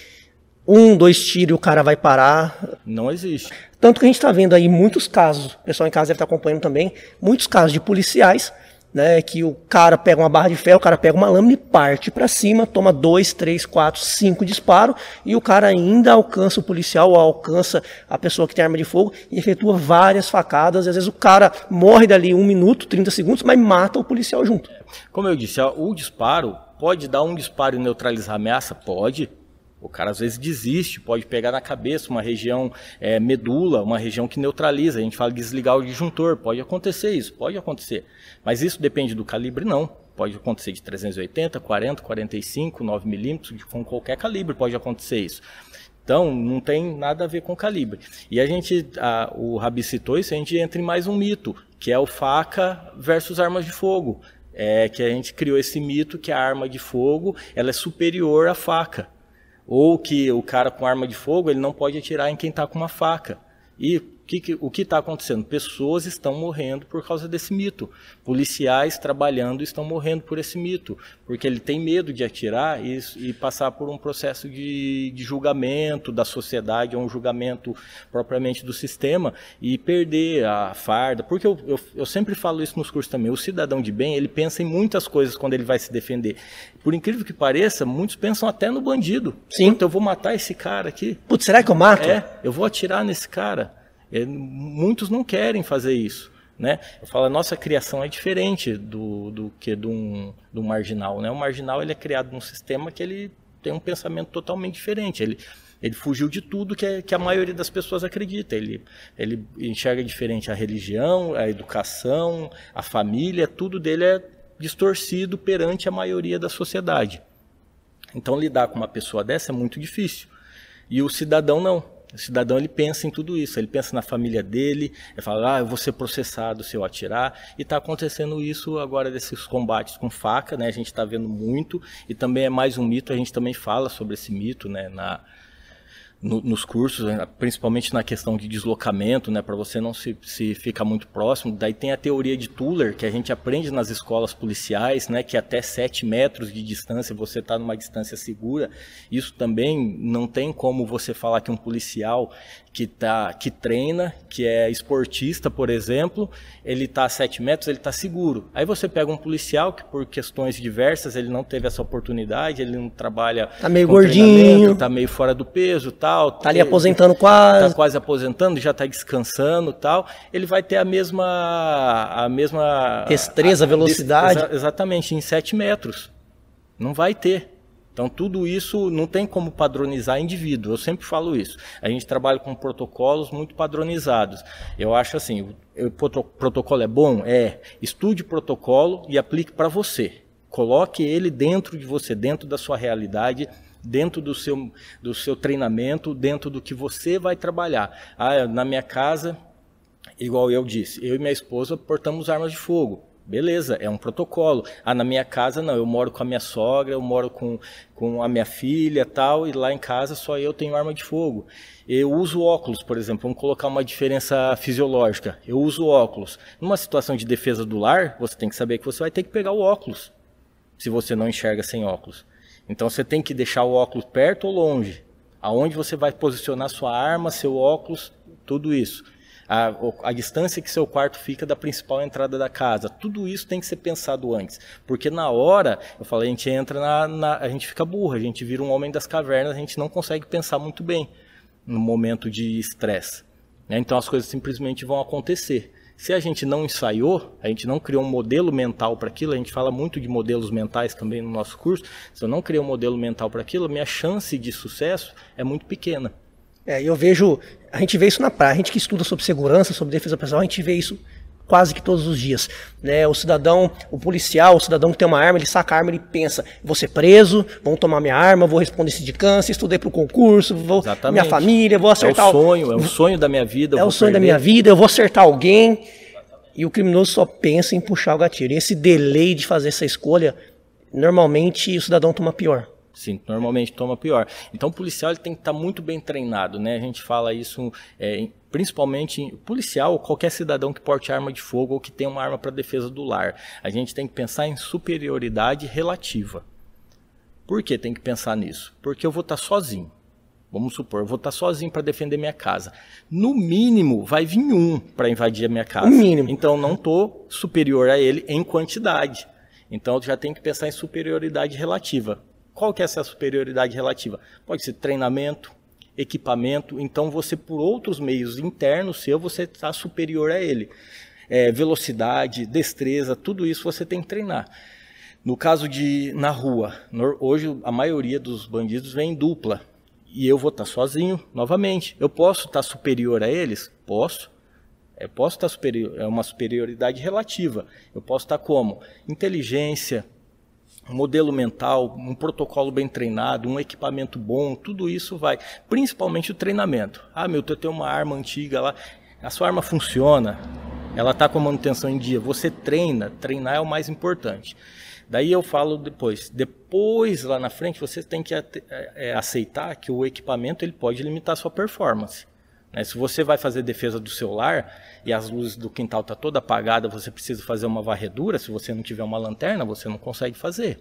um, dois tiros e o cara vai parar. Não existe. Tanto que a gente está vendo aí muitos casos, o pessoal em casa deve estar tá acompanhando também, muitos casos de policiais, né, que o cara pega uma barra de ferro, o cara pega uma lâmina e parte para cima, toma dois, três, quatro, cinco disparos e o cara ainda alcança o policial, ou alcança a pessoa que tem arma de fogo e efetua várias facadas. Às vezes o cara morre dali um minuto, 30 segundos, mas mata o policial junto. Como eu disse, o disparo pode dar um disparo e neutralizar a ameaça? Pode. O cara às vezes desiste, pode pegar na cabeça uma região é, medula, uma região que neutraliza. A gente fala desligar o disjuntor, pode acontecer isso, pode acontecer. Mas isso depende do calibre, não. Pode acontecer de 380, 40, 45, 9 milímetros, com qualquer calibre pode acontecer isso. Então, não tem nada a ver com calibre. E a gente, a, o Rabi citou isso, a gente entra em mais um mito, que é o faca versus armas de fogo. É que a gente criou esse mito que a arma de fogo ela é superior à faca ou que o cara com arma de fogo ele não pode atirar em quem está com uma faca. E que, que, o que está acontecendo? Pessoas estão morrendo por causa desse mito. Policiais trabalhando estão morrendo por esse mito, porque ele tem medo de atirar e, e passar por um processo de, de, julgamento da sociedade, ou um julgamento propriamente do sistema, e perder a farda. Porque eu, eu, eu sempre falo isso nos cursos também. O cidadão de bem, ele pensa em muitas coisas quando ele vai se defender. Por incrível que pareça, muitos pensam até no bandido. Sim. Puta, eu vou matar esse cara aqui. Putz, será que eu mato? É, eu vou atirar nesse cara. É, muitos não querem fazer isso. Né? Eu falo, a nossa criação é diferente do, do que de um, marginal. Né? O marginal ele é criado num sistema que ele tem um pensamento totalmente diferente. Ele, ele fugiu de tudo que, é, que a maioria das pessoas acredita. Ele, ele enxerga diferente a religião, a educação, a família, tudo dele é distorcido perante a maioria da sociedade. Então lidar com uma pessoa dessa é muito difícil. E o cidadão não. O cidadão ele pensa em tudo isso, ele pensa na família dele, ele fala, ah, eu vou ser processado se eu atirar, e está acontecendo isso agora desses combates com faca, né? A gente está vendo muito, e também é mais um mito, a gente também fala sobre esse mito, né? Na, no, nos cursos, né, principalmente na questão de deslocamento, né, para você não se, se ficar muito próximo. Daí tem a teoria de Tuller, que a gente aprende nas escolas policiais, né, que até 7 metros de distância você está numa distância segura. Isso também não tem como você falar que um policial que, tá, que treina, que é esportista, por exemplo, ele está a 7 metros, ele está seguro. Aí você pega um policial que, por questões diversas, ele não teve essa oportunidade, ele não trabalha. Tá meio gordinho. Tá meio fora do peso tal. Tá ali aposentando quase. Tá quase aposentando, já está descansando tal. Ele vai ter a mesma. A mesma. Destreza, velocidade. Exa, exatamente, em 7 metros. Não vai ter. Então, tudo isso não tem como padronizar indivíduo. Eu sempre falo isso. A gente trabalha com protocolos muito padronizados. Eu acho assim: o protocolo é bom? É. Estude o protocolo e aplique para você Coloque ele dentro de você, dentro da sua realidade, dentro do seu, do seu treinamento, dentro do que você vai trabalhar. Ah, na minha casa, igual eu disse, eu e minha esposa portamos armas de fogo. Beleza, é um protocolo. Ah, na minha casa não, eu moro com a minha sogra, eu moro com, com a minha filha tal, e lá em casa só eu tenho arma de fogo. Eu uso óculos, por exemplo, vamos colocar uma diferença fisiológica. Eu uso óculos. Numa situação de defesa do lar, você tem que saber que você vai ter que pegar o óculos, se você não enxerga sem óculos. Então você tem que deixar o óculos perto ou longe. Aonde você vai posicionar sua arma, seu óculos, tudo isso a, a, distância que seu quarto fica da principal entrada da casa. Tudo isso tem que ser pensado antes. Porque na hora, eu falei, a gente entra na, na, A gente fica burro, a gente vira um homem das cavernas, a gente não consegue pensar muito bem no momento de estresse. Né? Então as coisas simplesmente vão acontecer. Se a gente não ensaiou, a gente não criou um modelo mental para aquilo, a gente fala muito de modelos mentais também no nosso curso. Se eu não criei um modelo mental para aquilo, minha chance de sucesso é muito pequena. É, eu vejo, a gente vê isso na praia, a gente que estuda sobre segurança, sobre defesa pessoal, a gente vê isso quase que todos os dias. Né? O cidadão, o policial, o cidadão que tem uma arma, ele saca a arma e pensa: vou ser preso, vão tomar minha arma, vou responder esse câncer, estudei para o concurso, vou Exatamente. minha família, vou acertar. É o sonho, é o sonho da minha vida. É o sonho perder. da minha vida, eu vou acertar alguém. E o criminoso só pensa em puxar o gatilho. E esse delay de fazer essa escolha, normalmente o cidadão toma pior. Sim, normalmente toma pior. Então o policial ele tem que estar tá muito bem treinado, né? A gente fala isso é, principalmente em policial, qualquer cidadão que porte arma de fogo ou que tenha uma arma para defesa do lar. A gente tem que pensar em superioridade relativa. Por que tem que pensar nisso? Porque eu vou estar tá sozinho. Vamos supor, eu vou estar tá sozinho para defender minha casa. No mínimo, vai vir um para invadir a minha casa. No mínimo. Então, não estou superior a ele em quantidade. Então, eu já tenho que pensar em superioridade relativa. Qual que é essa superioridade relativa? Pode ser treinamento, equipamento, então você por outros meios internos seu, você está superior a ele. É, velocidade, destreza, tudo isso você tem que treinar. No caso de na rua, hoje a maioria dos bandidos vem em dupla e eu vou estar sozinho novamente. Eu posso estar superior a eles? Posso. Eu posso estar superior, é uma superioridade relativa. Eu posso estar como? Inteligência, modelo mental, um protocolo bem treinado, um equipamento bom, tudo isso vai. Principalmente o treinamento. Ah, meu, eu tenho uma arma antiga lá, a sua arma funciona, ela está com a manutenção em dia. Você treina, treinar é o mais importante. Daí eu falo depois, depois lá na frente você tem que é, aceitar que o equipamento ele pode limitar a sua performance. Né? Se você vai fazer defesa do seu lar e as luzes do quintal estão tá toda apagada, você precisa fazer uma varredura, se você não tiver uma lanterna, você não consegue fazer.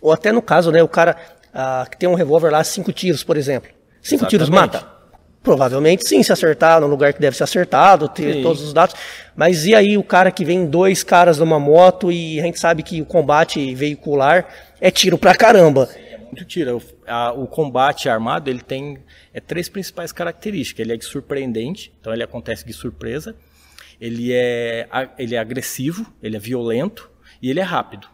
Ou até no caso, né, o cara ah, que tem um revólver lá, cinco tiros, por exemplo. Cinco Exatamente. tiros mata? Provavelmente sim, se acertar no lugar que deve ser acertado, ter sim. todos os dados. Mas e aí o cara que vem dois caras numa moto e a gente sabe que o combate veicular é tiro pra caramba. É muito tiro. O, combate armado ele tem é três principais características. Ele é de surpreendente, então ele acontece de surpresa. Ele é, ele é agressivo, ele é violento e ele é rápido.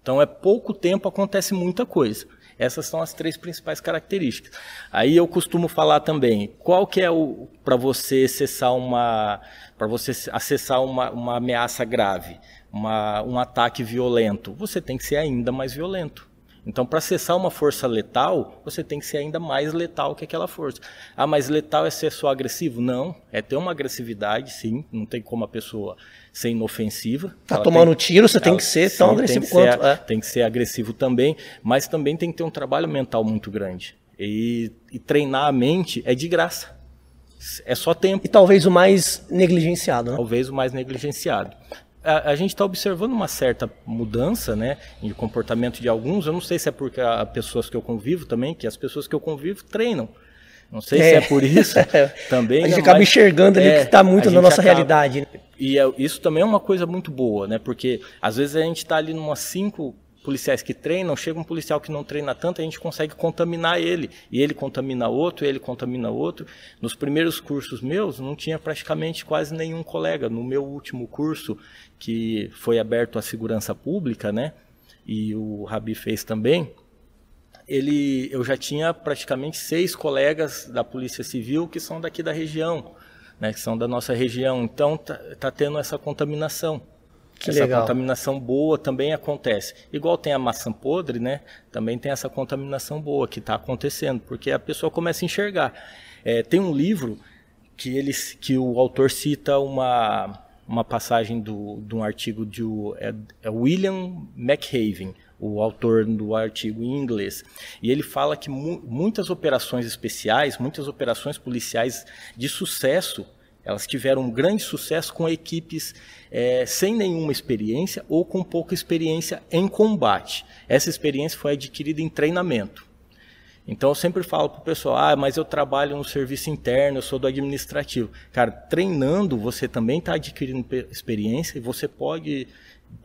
Então é pouco tempo, acontece muita coisa. Essas são as três principais características. Aí eu costumo falar também, qual que é o para você acessar uma para você acessar uma, uma ameaça grave, uma, um ataque violento, você tem que ser ainda mais violento. Então, para acessar uma força letal, você tem que ser ainda mais letal que aquela força. Ah, mas letal é ser só agressivo? Não, é ter uma agressividade, sim. Não tem como a pessoa ser inofensiva. Tá tomando tem, tiro, você ela, tem que ser sim, tão agressivo quanto. Ser, é. Tem que ser agressivo também, mas também tem que ter um trabalho mental muito grande. E, e treinar a mente é de graça. É só tempo. E talvez o mais negligenciado, né? Talvez o mais negligenciado a, a gente está observando uma certa mudança, né, de comportamento de alguns. Eu não sei se é porque as pessoas que eu convivo também, que as pessoas que eu convivo treinam. Não sei é. se é por isso também. A gente acaba mas, enxergando ali é, que está muito na nossa acaba, realidade. Né? E é, isso também é uma coisa muito boa, né? Porque às vezes a gente está ali numa cinco policiais que treinam, chega um policial que não treina tanto, a gente consegue contaminar ele. E ele contamina outro, ele contamina outro. Nos primeiros cursos meus, não tinha praticamente quase nenhum colega. No meu último curso, que foi aberto à segurança pública, né? E o Rabi fez também. Ele, eu já tinha praticamente seis colegas da Polícia Civil que são daqui da região, né? Que são da nossa região. Então, tá, tá tendo essa contaminação. Que essa legal. contaminação boa também acontece. Igual tem a maçã podre, né? Também tem essa contaminação boa que está acontecendo, porque a pessoa começa a enxergar. É, tem um livro que, eles, que o autor cita uma, uma passagem do, de um artigo de é, é William McHaven, o autor do artigo em inglês. E ele fala que mu muitas operações especiais, muitas operações policiais de sucesso, elas tiveram um grande sucesso com equipes é, sem nenhuma experiência ou com pouca experiência em combate. Essa experiência foi adquirida em treinamento. Então eu sempre falo para o pessoal, ah, mas eu trabalho no serviço interno, eu sou do administrativo. Cara, treinando você também está adquirindo experiência e você pode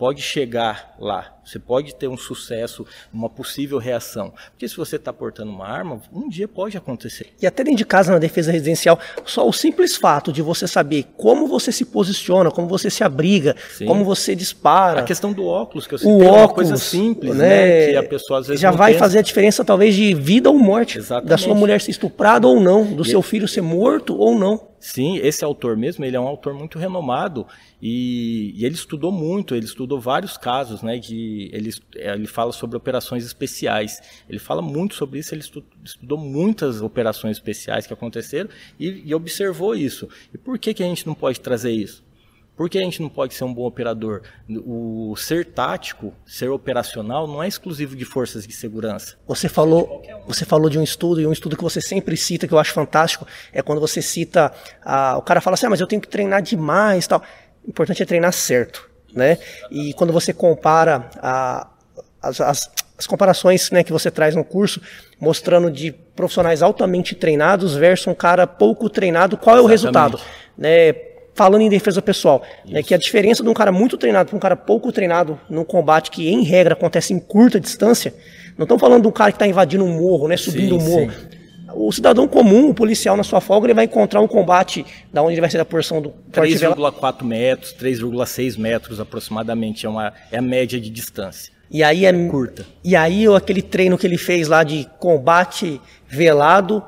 pode chegar lá, você pode ter um sucesso, uma possível reação. Porque se você está portando uma arma, um dia pode acontecer. E até dentro de casa, na defesa residencial, só o simples fato de você saber como você se posiciona, como você se abriga, Sim. como você dispara. A questão do óculos, que eu o óculos, é uma coisa simples, né? né? Que a pessoa às vezes já vai pensa. fazer a diferença, talvez, de vida ou morte. Exatamente. Da sua mulher ser estuprada ou não, do e seu filho ser morto ou não. Sim, esse autor mesmo, ele é um autor muito renomado e, e, ele estudou muito, ele estudou vários casos, né? De, ele, ele fala sobre operações especiais. Ele fala muito sobre isso, ele estudou, muitas operações especiais que aconteceram e, e observou isso. E por que, que a gente não pode trazer isso? Por que a gente não pode ser um bom operador? O ser tático, ser operacional, não é exclusivo de forças de segurança. Você falou, você falou de um estudo, e um estudo que você sempre cita, que eu acho fantástico, é quando você cita, a, o cara fala assim, ah, mas eu tenho que treinar demais tal. O importante é treinar certo. Né? E quando você compara a, as, as, as comparações né, que você traz no curso, mostrando de profissionais altamente treinados versus um cara pouco treinado, qual é o resultado? Né? Falando em defesa pessoal, né, que a diferença de um cara muito treinado para um cara pouco treinado num combate que, em regra, acontece em curta distância, não estamos falando de um cara que está invadindo um morro, né, subindo sim, um morro. Sim. O cidadão comum, o policial na sua folga, ele vai encontrar um combate da onde ele vai ser a porção do 3,4 metros, 3,6 metros aproximadamente, é, uma, é a média de distância. E aí é curta. E aí aquele treino que ele fez lá de combate velado,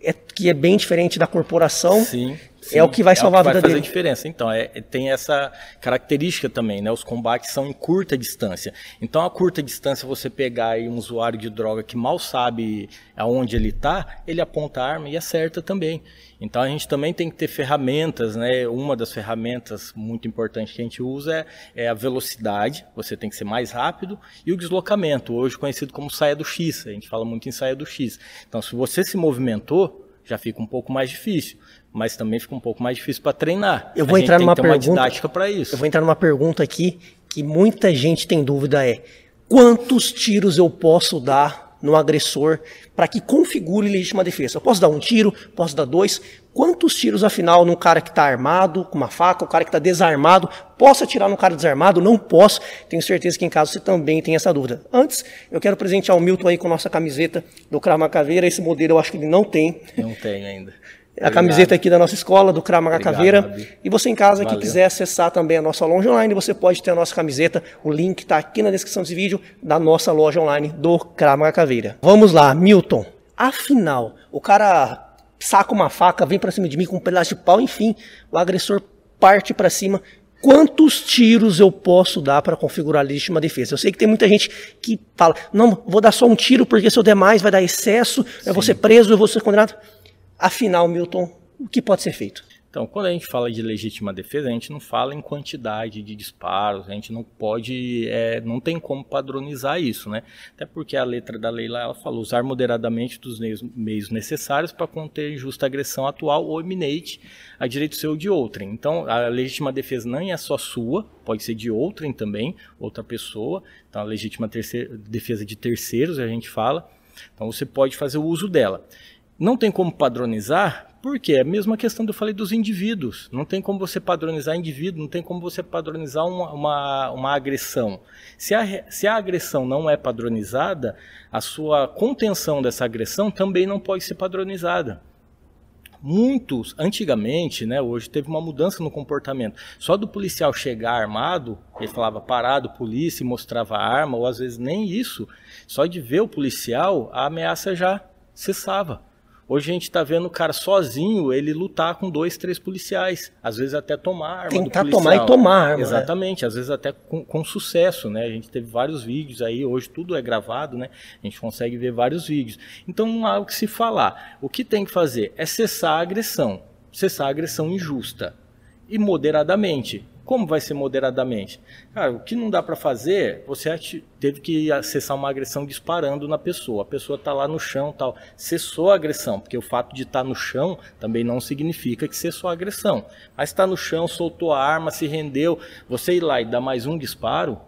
é, que é bem diferente da corporação. Sim. Sim, é o que vai salvar é o que a vida vai fazer dele. diferença. Então, é, tem essa característica também, né? Os combates são em curta distância. Então, a curta distância, você pegar aí um usuário de droga que mal sabe aonde ele está, ele aponta a arma e acerta também. Então, a gente também tem que ter ferramentas, né? Uma das ferramentas muito importantes que a gente usa é, é a velocidade, você tem que ser mais rápido, e o deslocamento, hoje conhecido como saia do X. A gente fala muito em saia do X. Então, se você se movimentou, já fica um pouco mais difícil mas também fica um pouco mais difícil para treinar. Eu vou entrar numa pergunta. para isso. Eu vou entrar numa pergunta aqui que muita gente tem dúvida é: quantos tiros eu posso dar no agressor para que configure legítima defesa? Eu posso dar um tiro, posso dar dois. Quantos tiros, afinal, num cara que está armado, com uma faca, o cara que está desarmado, posso atirar num cara desarmado? Não posso. Tenho certeza que em casa você também tem essa dúvida. Antes, eu quero presentear o Milton aí com nossa camiseta do Crama Caveira. Esse modelo eu acho que ele não tem. Não tem ainda a camiseta aqui da nossa escola, do Kramaga Caveira. E você em casa Valeu. que quiser acessar também a nossa loja online, você pode ter a nossa camiseta. O link está aqui na descrição desse vídeo da nossa loja online do Kramaga Caveira. Vamos lá, Milton. Afinal, o cara saca uma faca, vem para cima de mim com um pedaço de pau, enfim, o agressor parte para cima. Quantos tiros eu posso dar para configurar a legítima defesa? Eu sei que tem muita gente que fala, não, vou dar só um tiro porque se eu der mais vai dar excesso, Sim. eu vou ser preso, eu vou ser condenado. Afinal, Milton, o que pode ser feito? Então, quando a gente fala de legítima defesa, a gente não fala em quantidade de disparos, a gente não pode, é, não tem como padronizar isso, né? Até porque a letra da lei lá ela fala usar moderadamente dos meios, necessários para conter justa agressão atual ou iminente a direito seu ou de outrem. Então, a legítima defesa não é só sua, pode ser de outrem também, outra pessoa. Então, a legítima defesa de terceiros, a gente fala. Então, você pode fazer o uso dela. Não tem como padronizar, porque é a mesma questão que eu falei dos indivíduos. Não tem como você padronizar indivíduo, não tem como você padronizar uma, uma, uma agressão. Se a, se a agressão não é padronizada, a sua contenção dessa agressão também não pode ser padronizada. Muitos, antigamente, né, hoje teve uma mudança no comportamento. Só do policial chegar armado, ele falava parado, polícia, mostrava a arma, ou às vezes nem isso. Só de ver o policial, a ameaça já cessava Hoje a gente está vendo o cara sozinho, ele lutar com dois, três policiais. Às vezes até tomar arma Tentar tomar e tomar arma. Né? Exatamente, às vezes até com, com, sucesso, né? A gente teve vários vídeos aí, hoje tudo é gravado, né? A gente consegue ver vários vídeos. Então não há o que se falar. O que tem que fazer é cessar a agressão. Cessar a agressão injusta. E moderadamente. Como vai ser moderadamente? Cara, o que não dá para fazer, você teve que acessar uma agressão disparando na pessoa. A pessoa está lá no chão tal. Cessou a agressão, porque o fato de estar tá no chão também não significa que cessou a agressão. Mas está no chão, soltou a arma, se rendeu. Você ir lá e dar mais um disparo.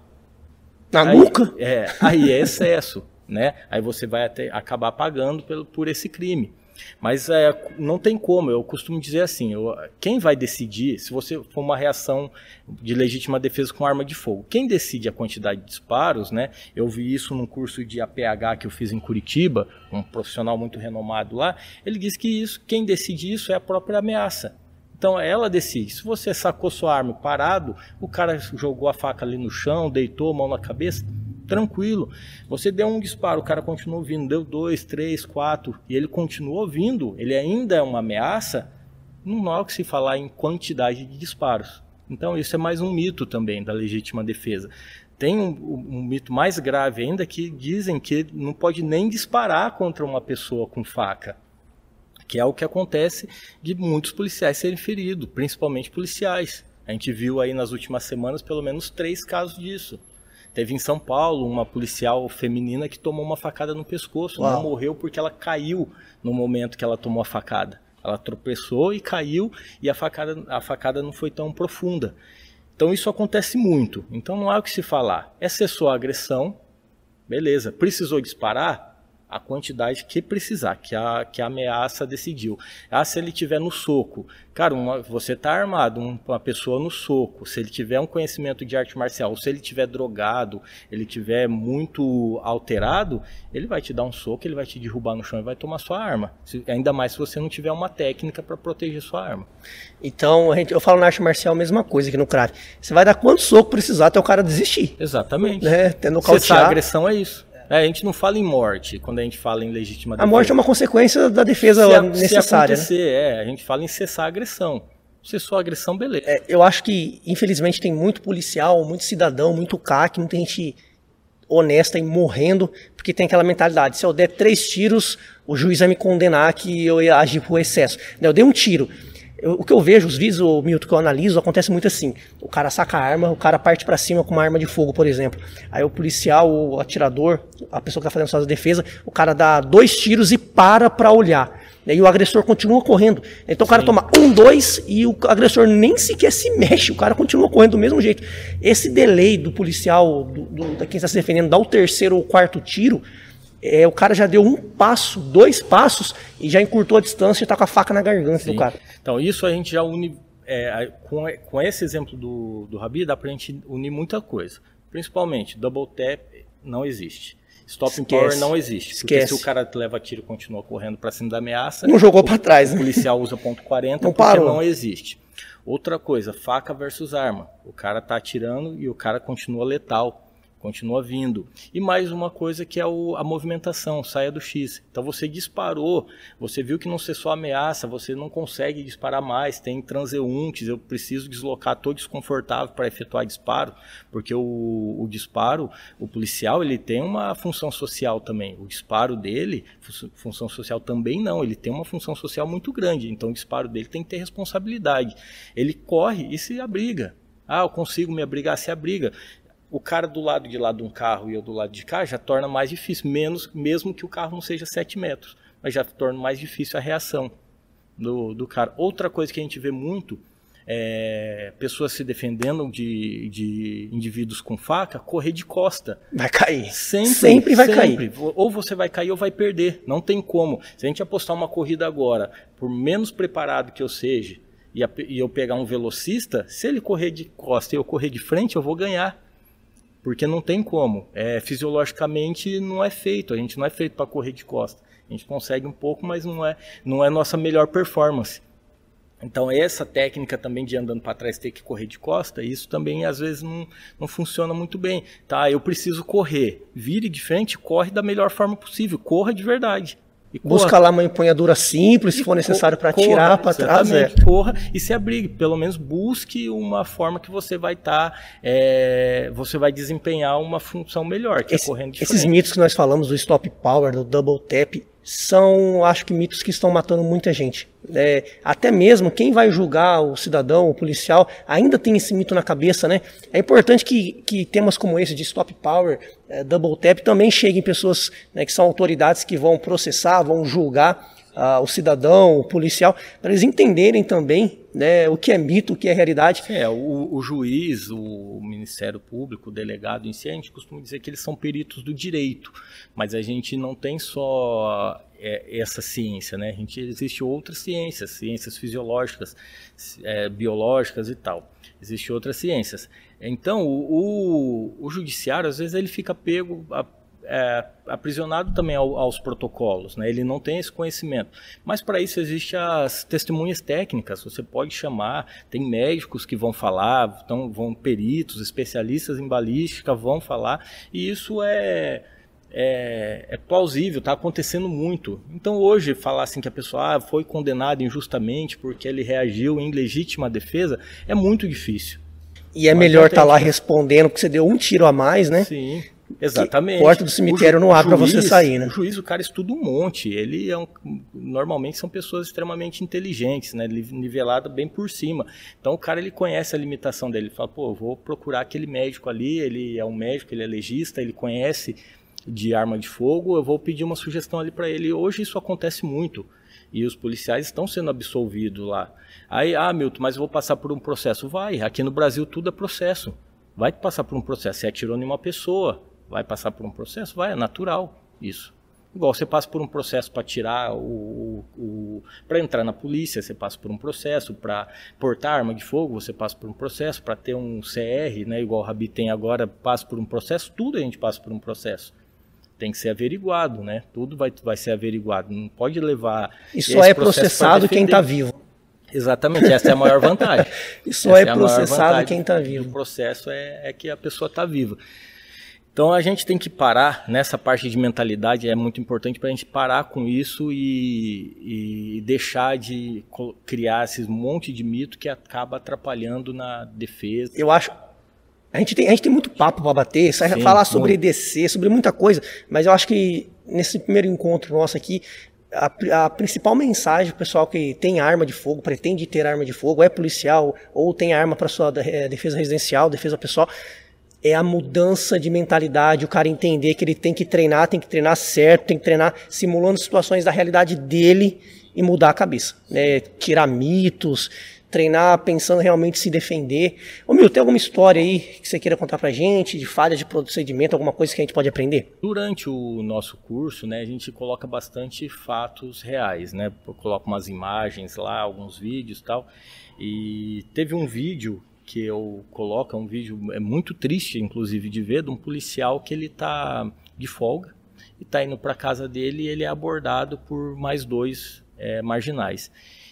Na aí, nuca? É, aí é excesso. Né? Aí você vai até acabar pagando pelo, por esse crime. Mas é, não tem como, eu costumo dizer assim: eu, quem vai decidir, se você for uma reação de legítima defesa com arma de fogo, quem decide a quantidade de disparos, né? Eu vi isso num curso de APH que eu fiz em Curitiba, um profissional muito renomado lá. Ele disse que isso, quem decide isso é a própria ameaça. Então ela decide. Se você sacou sua arma parado, o cara jogou a faca ali no chão, deitou a mão na cabeça, tranquilo. Você deu um disparo, o cara continuou vindo, deu dois, três, quatro, e ele continuou vindo, ele ainda é uma ameaça, não há o que se falar em quantidade de disparos. Então isso é mais um mito também da legítima defesa. Tem um, um, mito mais grave ainda que dizem que não pode nem disparar contra uma pessoa com faca, que é o que acontece de muitos policiais serem feridos, principalmente policiais. A gente viu aí nas últimas semanas pelo menos três casos disso. Teve em São Paulo uma policial feminina que tomou uma facada no pescoço, Uau. não morreu porque ela caiu no momento que ela tomou a facada. Ela tropeçou e caiu e a facada, a facada não foi tão profunda. Então isso acontece muito. Então não há o que se falar. É cessou a agressão, beleza. Precisou disparar? A quantidade que precisar, que a, que a ameaça decidiu. Ah, se ele tiver no soco. Cara, uma, você está armado, um, uma pessoa no soco, se ele tiver um conhecimento de arte marcial, ou se ele tiver drogado, ele tiver muito alterado, ele vai te dar um soco, ele vai te derrubar no chão e vai tomar sua arma. Se, ainda mais se você não tiver uma técnica para proteger sua arma. Então, gente, eu falo na arte marcial a mesma coisa aqui no crack. Você vai dar quanto soco precisar até o cara desistir. Exatamente. Né? Até nocautear. Cessar a agressão é isso. É, a gente não fala em morte quando a gente fala em legítima defesa. A morte é uma consequência da defesa se, necessária. Se acontecer, né? é, a gente fala em cessar a agressão. Cessou a agressão, beleza. É, eu acho que, infelizmente, tem muito policial, muito cidadão, muito CAC, muita gente honesta e morrendo, porque tem aquela mentalidade: se eu der três tiros, o juiz vai me condenar que eu ia agir por excesso. Eu dei um tiro. Eu, o que eu vejo, os vídeos, o Milton, que eu analiso, acontece muito assim. O cara saca a arma, o cara parte para cima com uma arma de fogo, por exemplo. Aí o policial, o atirador, a pessoa que tá fazendo sua defesa, o cara dá dois tiros e para pra olhar. E aí o agressor continua correndo. Então o cara Sim. toma um, dois e o agressor nem sequer se mexe, o cara continua correndo do mesmo jeito. Esse delay do policial, do, do, da quem está se defendendo, dar o terceiro ou quarto tiro, é, o cara já deu um passo, dois passos e já encurtou a distância e está com a faca na garganta Sim. do cara. Então, isso a gente já une. É, com, com esse exemplo do, do Rabi, dá para a gente unir muita coisa. Principalmente, double tap não existe. Stop power não existe. Esquece. Porque se o cara leva tiro e continua correndo para cima da ameaça. Não jogou para trás, né? O policial usa ponto 40 não porque parou. não existe. Outra coisa, faca versus arma. O cara tá atirando e o cara continua letal continua vindo. E mais uma coisa que é o, a movimentação, saia do X. Então você disparou, você viu que não cessou a ameaça, você não consegue disparar mais, tem transeuntes, eu preciso deslocar, estou desconfortável para efetuar disparo, porque o, o, disparo, o policial, ele tem uma função social também. O disparo dele, função social também não, ele tem uma função social muito grande, então o disparo dele tem que ter responsabilidade. Ele corre e se abriga. Ah, eu consigo me abrigar, se abriga o cara do lado de lá de um carro e eu do lado de cá já torna mais difícil, menos mesmo que o carro não seja 7 metros, mas já torna mais difícil a reação do, do cara. Outra coisa que a gente vê muito é pessoas se defendendo de, de indivíduos com faca, correr de costa. Vai cair. Sempre, sempre vai sempre. cair. Ou você vai cair ou vai perder. Não tem como. Se a gente apostar uma corrida agora, por menos preparado que eu seja, e, e eu pegar um velocista, se ele correr de costa e eu correr de frente, eu vou ganhar porque não tem como. É, fisiologicamente não é feito, a gente não é feito para correr de costa. A gente consegue um pouco, mas não é, não é nossa melhor performance. Então essa técnica também de andando para trás ter que correr de costa, isso também às vezes não, não funciona muito bem. Tá, eu preciso correr, vire de frente, corre da melhor forma possível, corra de verdade. Busca lá uma empunhadura simples, se for necessário para tirar para trás. É. Corra e se abrigue. Pelo menos busque uma forma que você vai estar, tá, é, você vai desempenhar uma função melhor, que é Esse, é correndo diferente. Esses mitos que nós falamos do stop power, do double tap, são, acho que, mitos que estão matando muita gente. É, até mesmo quem vai julgar o cidadão, o policial, ainda tem esse mito na cabeça, né? É importante que, que temas como esse de stop power, é, double tap, também cheguem pessoas né, que são autoridades que vão processar, vão julgar uh, o cidadão, o policial, para eles entenderem também né, o que é mito, o que é realidade. É, o, o, juiz, o Ministério Público, o delegado em si, a gente costuma dizer que eles são peritos do direito, mas a gente não tem só é, essa ciência, né? A gente existe outras ciências, ciências fisiológicas, é, biológicas e tal. Existem outras ciências. Então, o, o, o judiciário, às vezes, ele fica pego a, é, aprisionado também ao, aos protocolos, né? ele não tem esse conhecimento. Mas para isso existem as testemunhas técnicas, você pode chamar, tem médicos que vão falar, então, vão peritos, especialistas em balística vão falar, e isso é, é, é plausível, está acontecendo muito. Então hoje falar assim que a pessoa ah, foi condenada injustamente porque ele reagiu em legítima defesa é muito difícil. E é Mas melhor estar tá lá respondendo porque você deu um tiro a mais, né? Sim. Exatamente. porta do cemitério não abre para você sair, né? O juiz, o cara estuda um monte. Ele é um, normalmente são pessoas extremamente inteligentes, né? Nivelada bem por cima. Então o cara ele conhece a limitação dele. Ele fala, pô, vou procurar aquele médico ali. Ele é um médico, ele é legista, ele conhece de arma de fogo. Eu vou pedir uma sugestão ali para ele. Hoje isso acontece muito e os policiais estão sendo absolvidos lá. Aí, ah, Milton, mas eu vou passar por um processo. Vai. Aqui no Brasil tudo é processo. Vai passar por um processo. Você atirou em uma pessoa vai passar por um processo? Vai, é natural isso. Igual você passa por um processo para tirar o, o para entrar na polícia, você passa por um processo para portar arma de fogo, você passa por um processo para ter um CR, né, igual o Rabi tem agora, passa por um processo, tudo a gente passa por um processo. Tem que ser averiguado, né? Tudo vai, vai ser averiguado. Não pode levar. E só é processado quem está vivo. Exatamente, essa é a maior vantagem. e só essa é, é processado quem está vivo. O processo é, é que a pessoa está viva. Então a gente tem que parar nessa parte de mentalidade, é muito importante para a gente parar com isso e, e, deixar de criar esses monte de mito que acaba atrapalhando na defesa. Eu acho. A gente tem, a gente tem muito papo para bater, Sim, falar sobre muito. EDC, sobre muita coisa, mas eu acho que nesse primeiro encontro nosso aqui, a, a, principal mensagem, o pessoal que tem arma de fogo, pretende ter arma de fogo, é policial ou tem arma para sua é, defesa residencial, defesa pessoal, é a mudança de mentalidade, o cara entender que ele tem que treinar, tem que treinar certo, tem que treinar simulando situações da realidade dele e mudar a cabeça. Né? Tirar mitos, treinar pensando realmente se defender. Ô Mil, tem alguma história aí que você queira contar pra gente, de falha de procedimento, alguma coisa que a gente pode aprender? Durante o nosso curso, né, a gente coloca bastante fatos reais, né? Coloca umas imagens lá, alguns vídeos tal. E teve um vídeo que eu coloco, é um vídeo é muito triste, inclusive, de ver, de um policial que ele está de folga e está indo para casa dele e ele é abordado por mais dois é, marginais.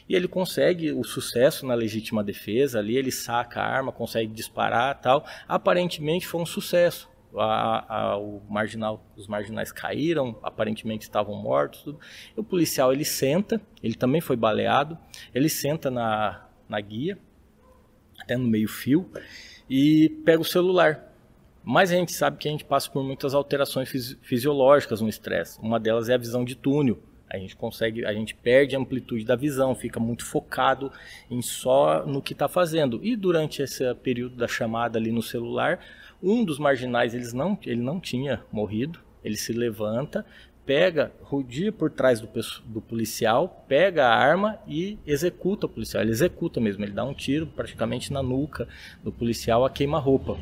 E ele consegue o sucesso na legítima defesa, ali ele saca a arma, consegue disparar tal. Aparentemente foi um sucesso. A, a, o marginal, os marginais caíram, aparentemente estavam mortos. Tudo. E o policial ele senta, ele também foi baleado, ele senta na, na guia até no meio-fio, e pega o celular. Mas a gente sabe que a gente passa por muitas alterações fisiológicas no estresse. Uma delas é a visão de túnel. A gente consegue, a gente perde a amplitude da visão, fica muito focado em só no que está fazendo. E durante esse período da chamada ali no celular, um dos marginais eles não, ele não tinha morrido. Ele se levanta, pega, rodia por trás do, do, policial, pega a arma e executa o policial. Ele executa mesmo, ele dá um tiro praticamente na nuca do policial a queima-roupa.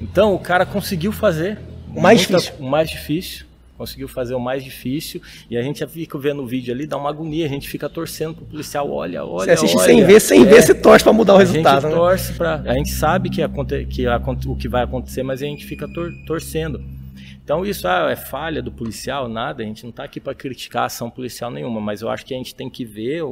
Então o cara conseguiu fazer o mais muita, difícil. O mais difícil. Conseguiu fazer o mais difícil e a gente fica vendo o vídeo ali, dá uma agonia, a gente fica torcendo pro policial, olha, olha. Você assiste olha, sem ver, sem é, ver, você torce para mudar o resultado. A gente né? torce para, a gente sabe que, que o que vai acontecer, mas a gente fica tor torcendo. Então isso ah, é falha do policial, nada, a gente não está aqui para criticar a ação policial nenhuma, mas eu acho que a gente tem que ver,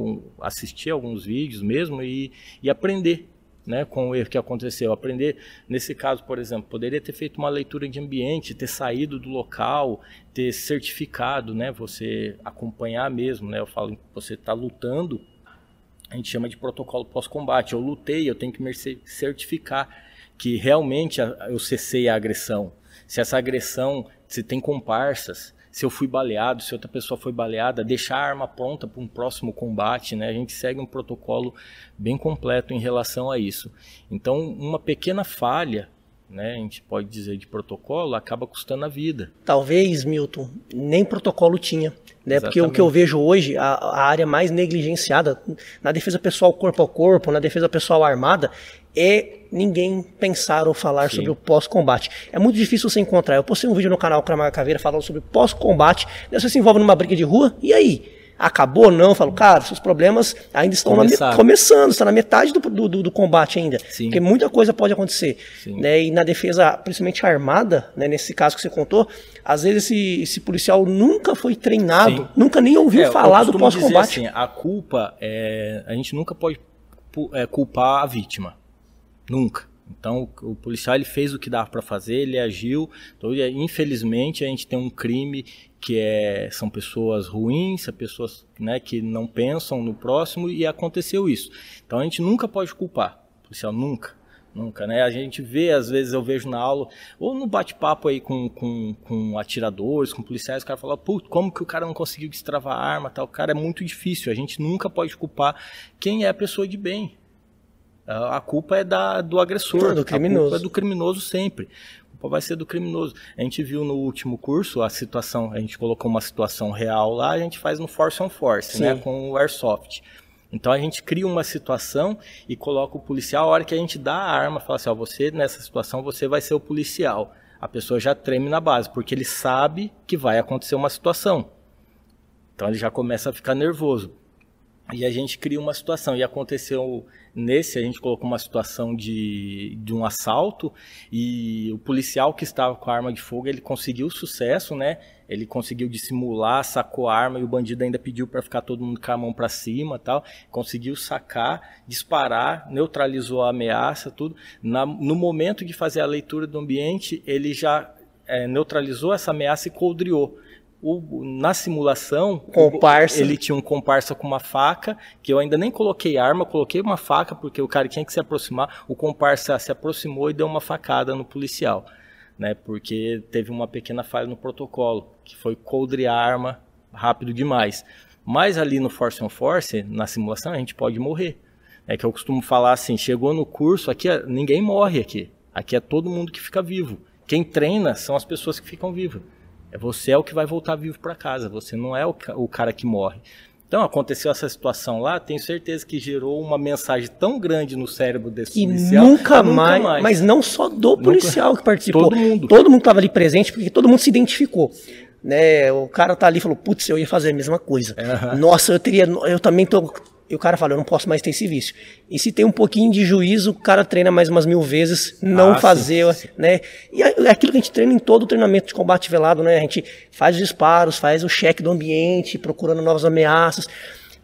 assistir alguns vídeos mesmo e, e aprender né, com o erro que aconteceu. Aprender, nesse caso, por exemplo, poderia ter feito uma leitura de ambiente, ter saído do local, ter certificado, né, você acompanhar mesmo. Né, eu falo você está lutando, a gente chama de protocolo pós-combate. Eu lutei, eu tenho que me certificar que realmente eu cessei a agressão. Se essa agressão, se tem comparsas, se eu fui baleado, se outra pessoa foi baleada, deixar a arma pronta para um próximo combate, né? A gente segue um protocolo bem completo em relação a isso. Então, uma pequena falha, né, a gente pode dizer de protocolo, acaba custando a vida. Talvez, Milton, nem protocolo tinha. Né? Porque o que eu vejo hoje, a, a, área mais negligenciada na defesa pessoal corpo a corpo, na defesa pessoal armada, é ninguém pensar ou falar Sim. sobre o pós-combate. É muito difícil você encontrar. Eu postei um vídeo no canal Cramaga Caveira falando sobre pós-combate. Você se envolve numa briga de rua, e aí? acabou ou não, eu falo, cara, seus problemas ainda estão na, começando, está na metade do, do, do combate ainda. Sim. Porque muita coisa pode acontecer. Né? E na defesa, principalmente armada, né, nesse caso que você contou, às vezes esse, esse policial nunca foi treinado, Sim. nunca nem ouviu é, falar do pós-combate. Assim, a culpa, é, a gente nunca pode é, culpar a vítima. Nunca. Então o policial ele fez o que dava para fazer, ele agiu. Então, infelizmente a gente tem um crime que é, são pessoas ruins, são pessoas né, que não pensam no próximo e aconteceu isso. Então a gente nunca pode culpar, policial nunca, nunca, né? A gente vê, às vezes eu vejo na aula, ou no bate-papo aí com, com, com atiradores, com policiais, o cara fala, putz, como que o cara não conseguiu destravar a arma, tal, o cara é muito difícil, a gente nunca pode culpar quem é a pessoa de bem. A culpa é da, do agressor, do criminoso. a culpa é do criminoso sempre vai ser do criminoso. A gente viu no último curso a situação, a gente colocou uma situação real lá, a gente faz no Force on Force, né, Sim. né, com o Airsoft. Então a gente cria uma situação e coloca o policial, a hora que a gente dá a arma, fala assim, ó, você nessa situação você vai ser o policial. A pessoa já treme na base, porque ele sabe que vai acontecer uma situação. Então ele já começa a ficar nervoso. E a gente cria uma situação. E aconteceu nesse, a gente colocou uma situação de, de um assalto. E o policial que estava com a arma de fogo, ele conseguiu sucesso, né? Ele conseguiu dissimular, sacou a arma e o bandido ainda pediu para ficar todo mundo com a mão para cima tal. Conseguiu sacar, disparar, neutralizou a ameaça, tudo. Na, no momento de fazer a leitura do ambiente, ele já é, neutralizou essa ameaça e coldriou o, na simulação, comparsa. ele tinha um comparsa com uma faca, que eu ainda nem coloquei arma, coloquei uma faca, porque o cara tinha que se aproximar. O comparsa se aproximou e deu uma facada no policial, né? Porque teve uma pequena falha no protocolo, que foi coldrear a arma rápido demais. Mas ali no Force on Force, na simulação, a gente pode morrer. É que eu costumo falar assim: chegou no curso, aqui é, ninguém morre aqui. Aqui é todo mundo que fica vivo. Quem treina são as pessoas que ficam vivas. É você é o que vai voltar vivo para casa, você não é o, o cara que morre. Então aconteceu essa situação lá, tenho certeza que gerou uma mensagem tão grande no cérebro desse que policial. Nunca, nunca mais, mais, mas não só do policial nunca, que participou. Todo mundo. Todo mundo estava ali presente porque todo mundo se identificou. Né, o cara tá ali e falou, putz, eu ia fazer a mesma coisa. Uhum. Nossa, eu teria, eu também tô e o cara fala, eu não posso mais ter esse vício. E se tem um pouquinho de juízo, o cara treina mais umas mil vezes, não ah, fazer, sim, sim. né? E é, é aquilo que a gente treina em todo o treinamento de combate velado, né? A gente faz os disparos, faz o cheque do ambiente, procurando novas ameaças.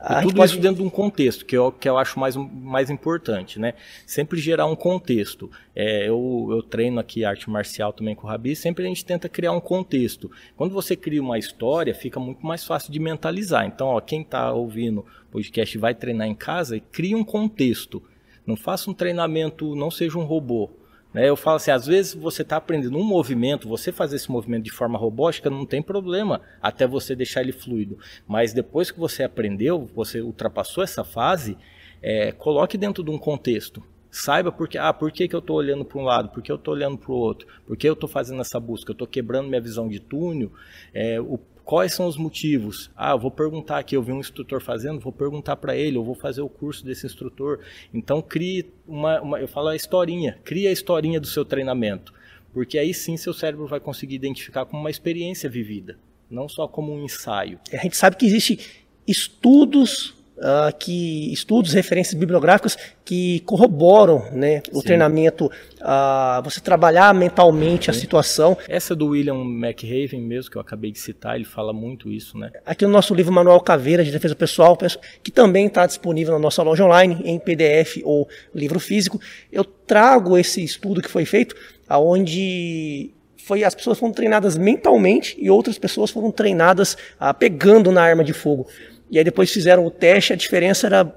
E tudo pode... isso dentro de um contexto, que eu, que eu acho mais, mais importante, né? Sempre gerar um contexto. É, eu, eu treino aqui arte marcial também com o Rabi, sempre a gente tenta criar um contexto. Quando você cria uma história, fica muito mais fácil de mentalizar. Então, ó, quem está ouvindo o podcast vai treinar em casa, cria um contexto. Não faça um treinamento, não seja um robô. Né? Eu falo assim, às vezes você está aprendendo um movimento, você fazer esse movimento de forma robótica não tem problema, até você deixar ele fluido. Mas depois que você aprendeu, você ultrapassou essa fase, é, coloque dentro de um contexto. Saiba porque, ah, por que, que eu estou olhando para um lado, por que eu estou olhando para o outro, por que eu estou fazendo essa busca, eu estou quebrando minha visão de túnel, é, o Quais são os motivos? Ah, vou perguntar aqui, eu vi um instrutor fazendo, vou perguntar para ele, eu vou fazer o curso desse instrutor. Então crie uma, uma, eu falo a historinha, crie a historinha do seu treinamento, porque aí sim seu cérebro vai conseguir identificar como uma experiência vivida, não só como um ensaio. A gente sabe que existe estudos uh, que estudos, referências bibliográficas que corroboram né, o Sim. treinamento, uh, você trabalhar mentalmente Sim. a situação. Essa do William McRaven mesmo, que eu acabei de citar, ele fala muito isso. Né? Aqui no nosso livro Manual Caveira de Defesa Pessoal, que também está disponível na nossa loja online, em PDF ou livro físico, eu trago esse estudo que foi feito, aonde foi as pessoas foram treinadas mentalmente e outras pessoas foram treinadas ah, pegando na arma de fogo. E aí depois fizeram o teste, a diferença era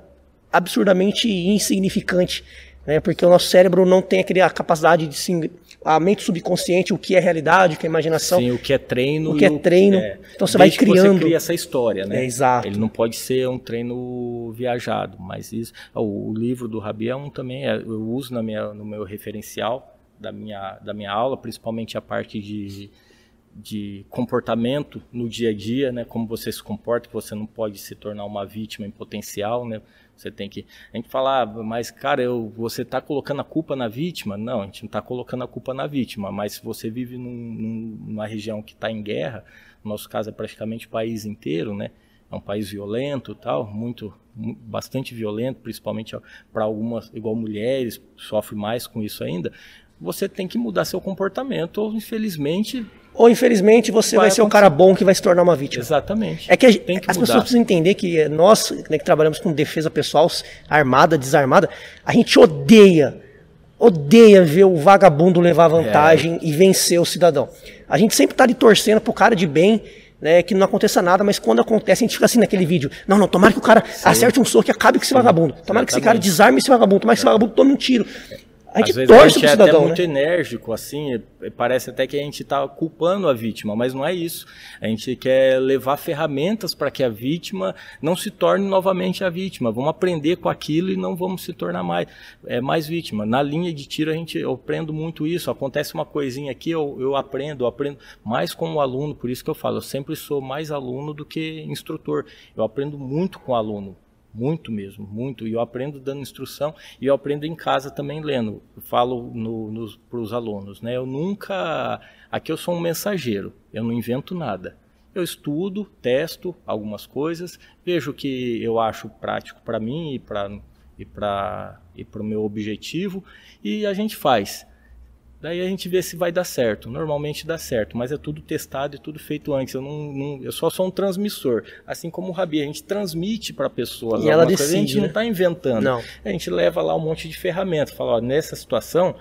absurdamente insignificante, né? Porque o nosso cérebro não tem aquele, a capacidade de se, a mente subconsciente, o que é realidade, o que é imaginação. Sim, o que é treino. O que é treino. É, então você vai criando. Você cria essa história, né? É, exato. Ele não pode ser um treino viajado, mas isso, o, o livro do Rabi é um também, é, eu uso na minha, no meu referencial da minha, da minha aula, principalmente a parte de, de comportamento no dia a dia, né? Como você se comporta, que você não pode se tornar uma vítima em potencial, né? Você tem que. A gente fala, ah, mas cara, eu, você está colocando a culpa na vítima? Não, a gente não está colocando a culpa na vítima, mas se você vive num, numa região que está em guerra, no nosso caso é praticamente o país inteiro, né? É um país violento, tal, muito, bastante violento, principalmente para algumas, igual mulheres, sofre mais com isso ainda você tem que mudar seu comportamento, ou infelizmente. Ou infelizmente você vai, vai ser o cara bom que vai se tornar uma vítima. Exatamente. É que, a, que as mudar. pessoas precisam entender que nós, né, que trabalhamos com defesa pessoal, armada, desarmada, a gente odeia, odeia ver o vagabundo levar vantagem é. e vencer o cidadão. A gente sempre está ali torcendo pro cara de bem, né, que não aconteça nada, mas quando acontece, a gente fica assim naquele vídeo. Não, não, tomara que o cara Sim. acerte um soco e acabe com esse vagabundo. Tomara Exatamente. que esse cara desarme esse vagabundo, tomara que esse vagabundo tome um tiro. A gente Às vezes a gente é cidadão, até muito né? enérgico, assim, parece até que a gente está culpando a vítima, mas não é isso. A gente quer levar ferramentas para que a vítima não se torne novamente a vítima. Vamos aprender com aquilo e não vamos se tornar mais, é, mais vítima. Na linha de tiro a gente, eu aprendo muito isso. Acontece uma coisinha aqui, eu, eu aprendo, eu aprendo mais como aluno, por isso que eu falo, eu sempre sou mais aluno do que instrutor. Eu aprendo muito com o aluno muito mesmo, muito. E eu aprendo dando instrução e eu aprendo em casa também lendo. Eu falo para os alunos, né? Eu nunca. Aqui eu sou um mensageiro, eu não invento nada. Eu estudo, testo algumas coisas, vejo o que eu acho prático para mim e para e para e o meu objetivo e a gente faz. Daí a gente vê se vai dar certo. Normalmente dá certo, mas é tudo testado e tudo feito antes. Eu, não, não eu só sou um transmissor. Assim como o Rabi, a gente transmite para a pessoa. E ela decide, coisa, a gente né? não está inventando. Não. A gente leva lá um monte de ferramenta. Fala, ó, nessa situação.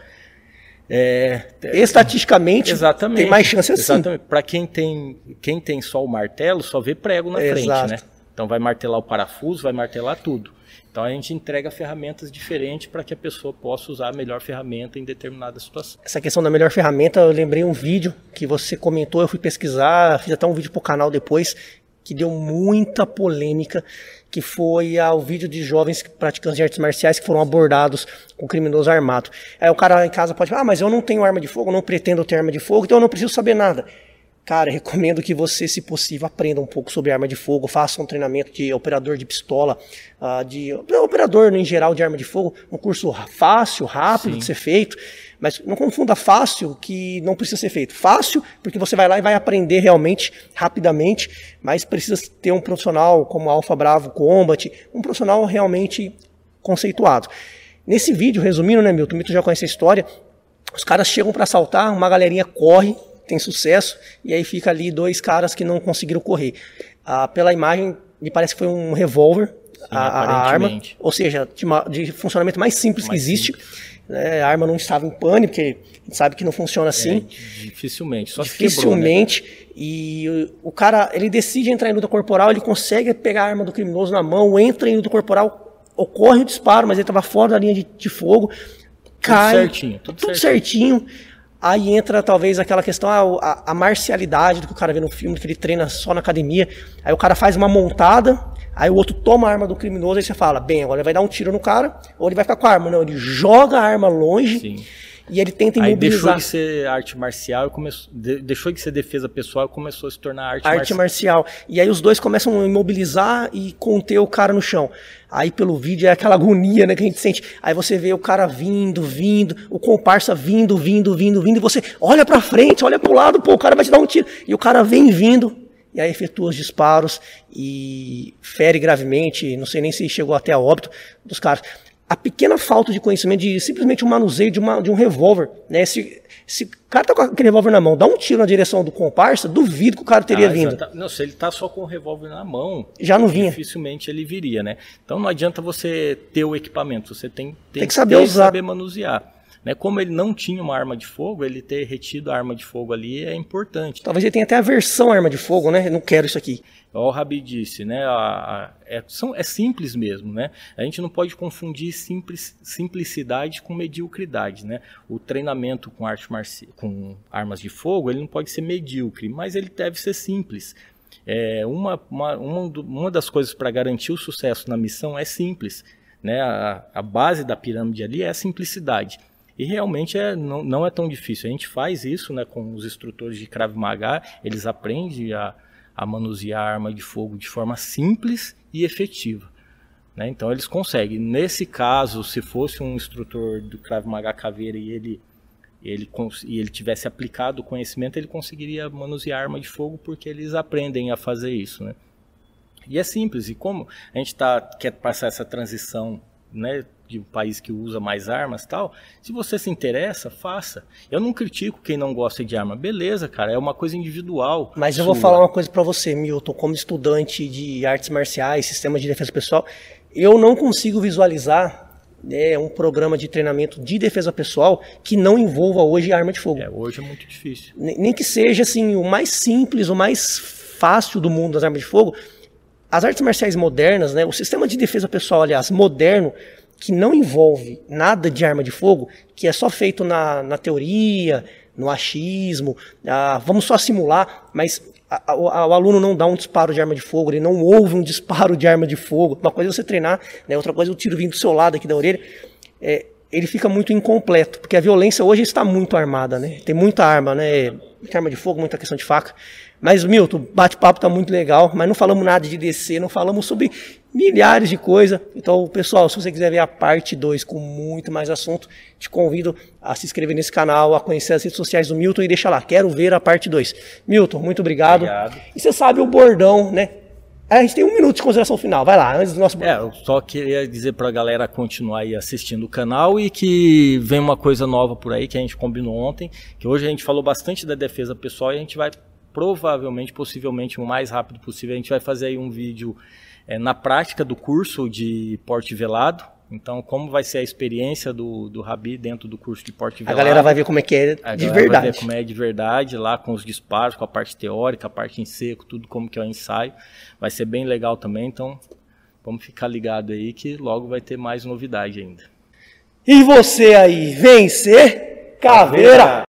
É, Estatisticamente, exatamente, tem mais chance assim. Exatamente. Para quem tem, quem tem só o martelo, só vê prego na Exato. frente, né? Então vai martelar o parafuso, vai martelar tudo. Então a gente entrega ferramentas diferentes para que a pessoa possa usar a melhor ferramenta em determinada situação. Essa questão da melhor ferramenta, eu lembrei um vídeo que você comentou, eu fui pesquisar, fiz até um vídeo para o canal depois, que deu muita polêmica, que foi ah, o vídeo de jovens praticantes de artes marciais que foram abordados com criminoso armado. Aí o cara em casa pode falar, ah, mas eu não tenho arma de fogo, não pretendo ter arma de fogo, então eu não preciso saber nada. Cara, recomendo que você, se possível, aprenda um pouco sobre arma de fogo, faça um treinamento de operador de pistola, uh, de operador em geral de arma de fogo, um curso fácil, rápido Sim. de ser feito, mas não confunda fácil que não precisa ser feito. Fácil, porque você vai lá e vai aprender realmente, rapidamente, mas precisa ter um profissional como Alpha Bravo Combat, um profissional realmente conceituado. Nesse vídeo, resumindo, né, Milton? O Milton já conhece a história. Os caras chegam para assaltar, uma galerinha corre, tem sucesso, e aí fica ali dois caras que não conseguiram correr. Ah, pela imagem, me parece que foi um revólver, a, a, arma, ou seja, de, uma, de funcionamento mais simples mais que existe. Né, a arma não estava em pane, porque a gente sabe que não funciona assim. É, dificilmente, só Dificilmente. Quebrou, né? E o, o, cara, ele decide entrar em luta corporal, ele consegue pegar a arma do criminoso na mão, entra em luta corporal, ocorre o disparo, mas ele estava fora da linha de, de fogo, cai. Tudo certinho. Tudo, tudo certinho. certinho Aí entra talvez aquela questão, a, a, marcialidade do que o cara vê no filme, que ele treina só na academia. Aí o cara faz uma montada, aí o outro toma a arma do criminoso, aí você fala, bem, agora ele vai dar um tiro no cara, ou ele vai ficar com a arma. Não, ele joga a arma longe. Sim e ele tenta imobilizar. Aí deixou de ser arte marcial, começou, deixou de ser defesa pessoal e começou a se tornar arte, arte marcial. marcial. E aí os dois começam a imobilizar e conter o cara no chão. Aí pelo vídeo é aquela agonia né, que a gente sente. Aí você vê o cara vindo, vindo, o comparsa vindo, vindo, vindo, vindo, e você olha pra frente, olha pro lado, pô, o cara vai te dar um tiro. E o cara vem vindo, e aí efetua os disparos e fere gravemente, não sei nem se chegou até a óbito dos caras. A pequena falta de conhecimento de simplesmente um manuseio de, uma, de um revólver, né? Se, se o cara tá com aquele revólver na mão, dá um tiro na direção do comparsa, duvido que o cara teria ah, vindo. Não, se ele tá só com o revólver na mão, já não vinha. Dificilmente ele viria, né? Então não adianta você ter o equipamento, você tem, tem, tem que saber usar. saber manusear. Né? Como ele não tinha uma arma de fogo, ele ter retido a arma de fogo ali é importante. Talvez ele tenha até a versão arma de fogo, né? Eu não quero isso aqui. O Rabi disse, né? A, a, é, são, é simples mesmo, né? A gente não pode confundir simples, simplicidade com mediocridade, né? O treinamento com, arte marci com armas de fogo, ele não pode ser medíocre, mas ele deve ser simples. É, uma, uma, uma, uma das coisas para garantir o sucesso na missão é simples. Né? A, a base da pirâmide ali é a simplicidade. E realmente é, não, não é tão difícil. A gente faz isso né, com os instrutores de Krav Maga, eles aprendem a, a manusear arma de fogo de forma simples e efetiva. Né? Então eles conseguem. Nesse caso, se fosse um instrutor do Krav Maga Caveira e ele, ele, e ele tivesse aplicado o conhecimento, ele conseguiria manusear arma de fogo porque eles aprendem a fazer isso. Né? E é simples. E como a gente tá, quer passar essa transição né, de um país que usa mais armas tal, se você se interessa, faça. Eu não critico quem não gosta de arma. Beleza, cara, é uma coisa individual. Mas sua. eu vou falar uma coisa para você, Milton, como estudante de artes marciais, sistema de defesa pessoal, eu não consigo visualizar né, um programa de treinamento de defesa pessoal que não envolva hoje arma de fogo. É, hoje é muito difícil. Nem que seja assim o mais simples, o mais fácil do mundo das armas de fogo. As artes marciais modernas, né, o sistema de defesa pessoal, aliás, moderno, que não envolve nada de arma de fogo, que é só feito na, na teoria, no achismo, ah, vamos só simular, mas a, a, o aluno não dá um disparo de arma de fogo, ele não ouve um disparo de arma de fogo. Uma coisa é você treinar, né, outra coisa é o tiro vindo do seu lado aqui da orelha. É, ele fica muito incompleto, porque a violência hoje está muito armada, né? Tem muita arma, né? Muita arma de fogo, muita questão de faca. Mas, Milton, bate-papo tá muito legal, mas não falamos nada de DC, não falamos sobre milhares de coisas. Então, pessoal, se você quiser ver a parte 2 com muito mais assunto, te convido a se inscrever nesse canal, a conhecer as redes sociais do Milton e deixa lá, quero ver a parte 2. Milton, muito obrigado. obrigado. E você sabe o bordão, né? A gente tem um minuto de consideração final. Vai lá, antes do nosso. É, eu só queria dizer para a galera continuar aí assistindo o canal e que vem uma coisa nova por aí que a gente combinou ontem. Que hoje a gente falou bastante da defesa pessoal e a gente vai provavelmente, possivelmente, o mais rápido possível, a gente vai fazer aí um vídeo é, na prática do curso de porte velado. Então, como vai ser a experiência do, do Rabi dentro do curso de porte velado. A galera vai ver como é que é de verdade. Vai ver como é de verdade, lá com os disparos, com a parte teórica, a parte em seco, tudo como que é o ensaio. Vai ser bem legal também, então vamos ficar ligado aí que logo vai ter mais novidade ainda. E você aí, vencer caveira. caveira.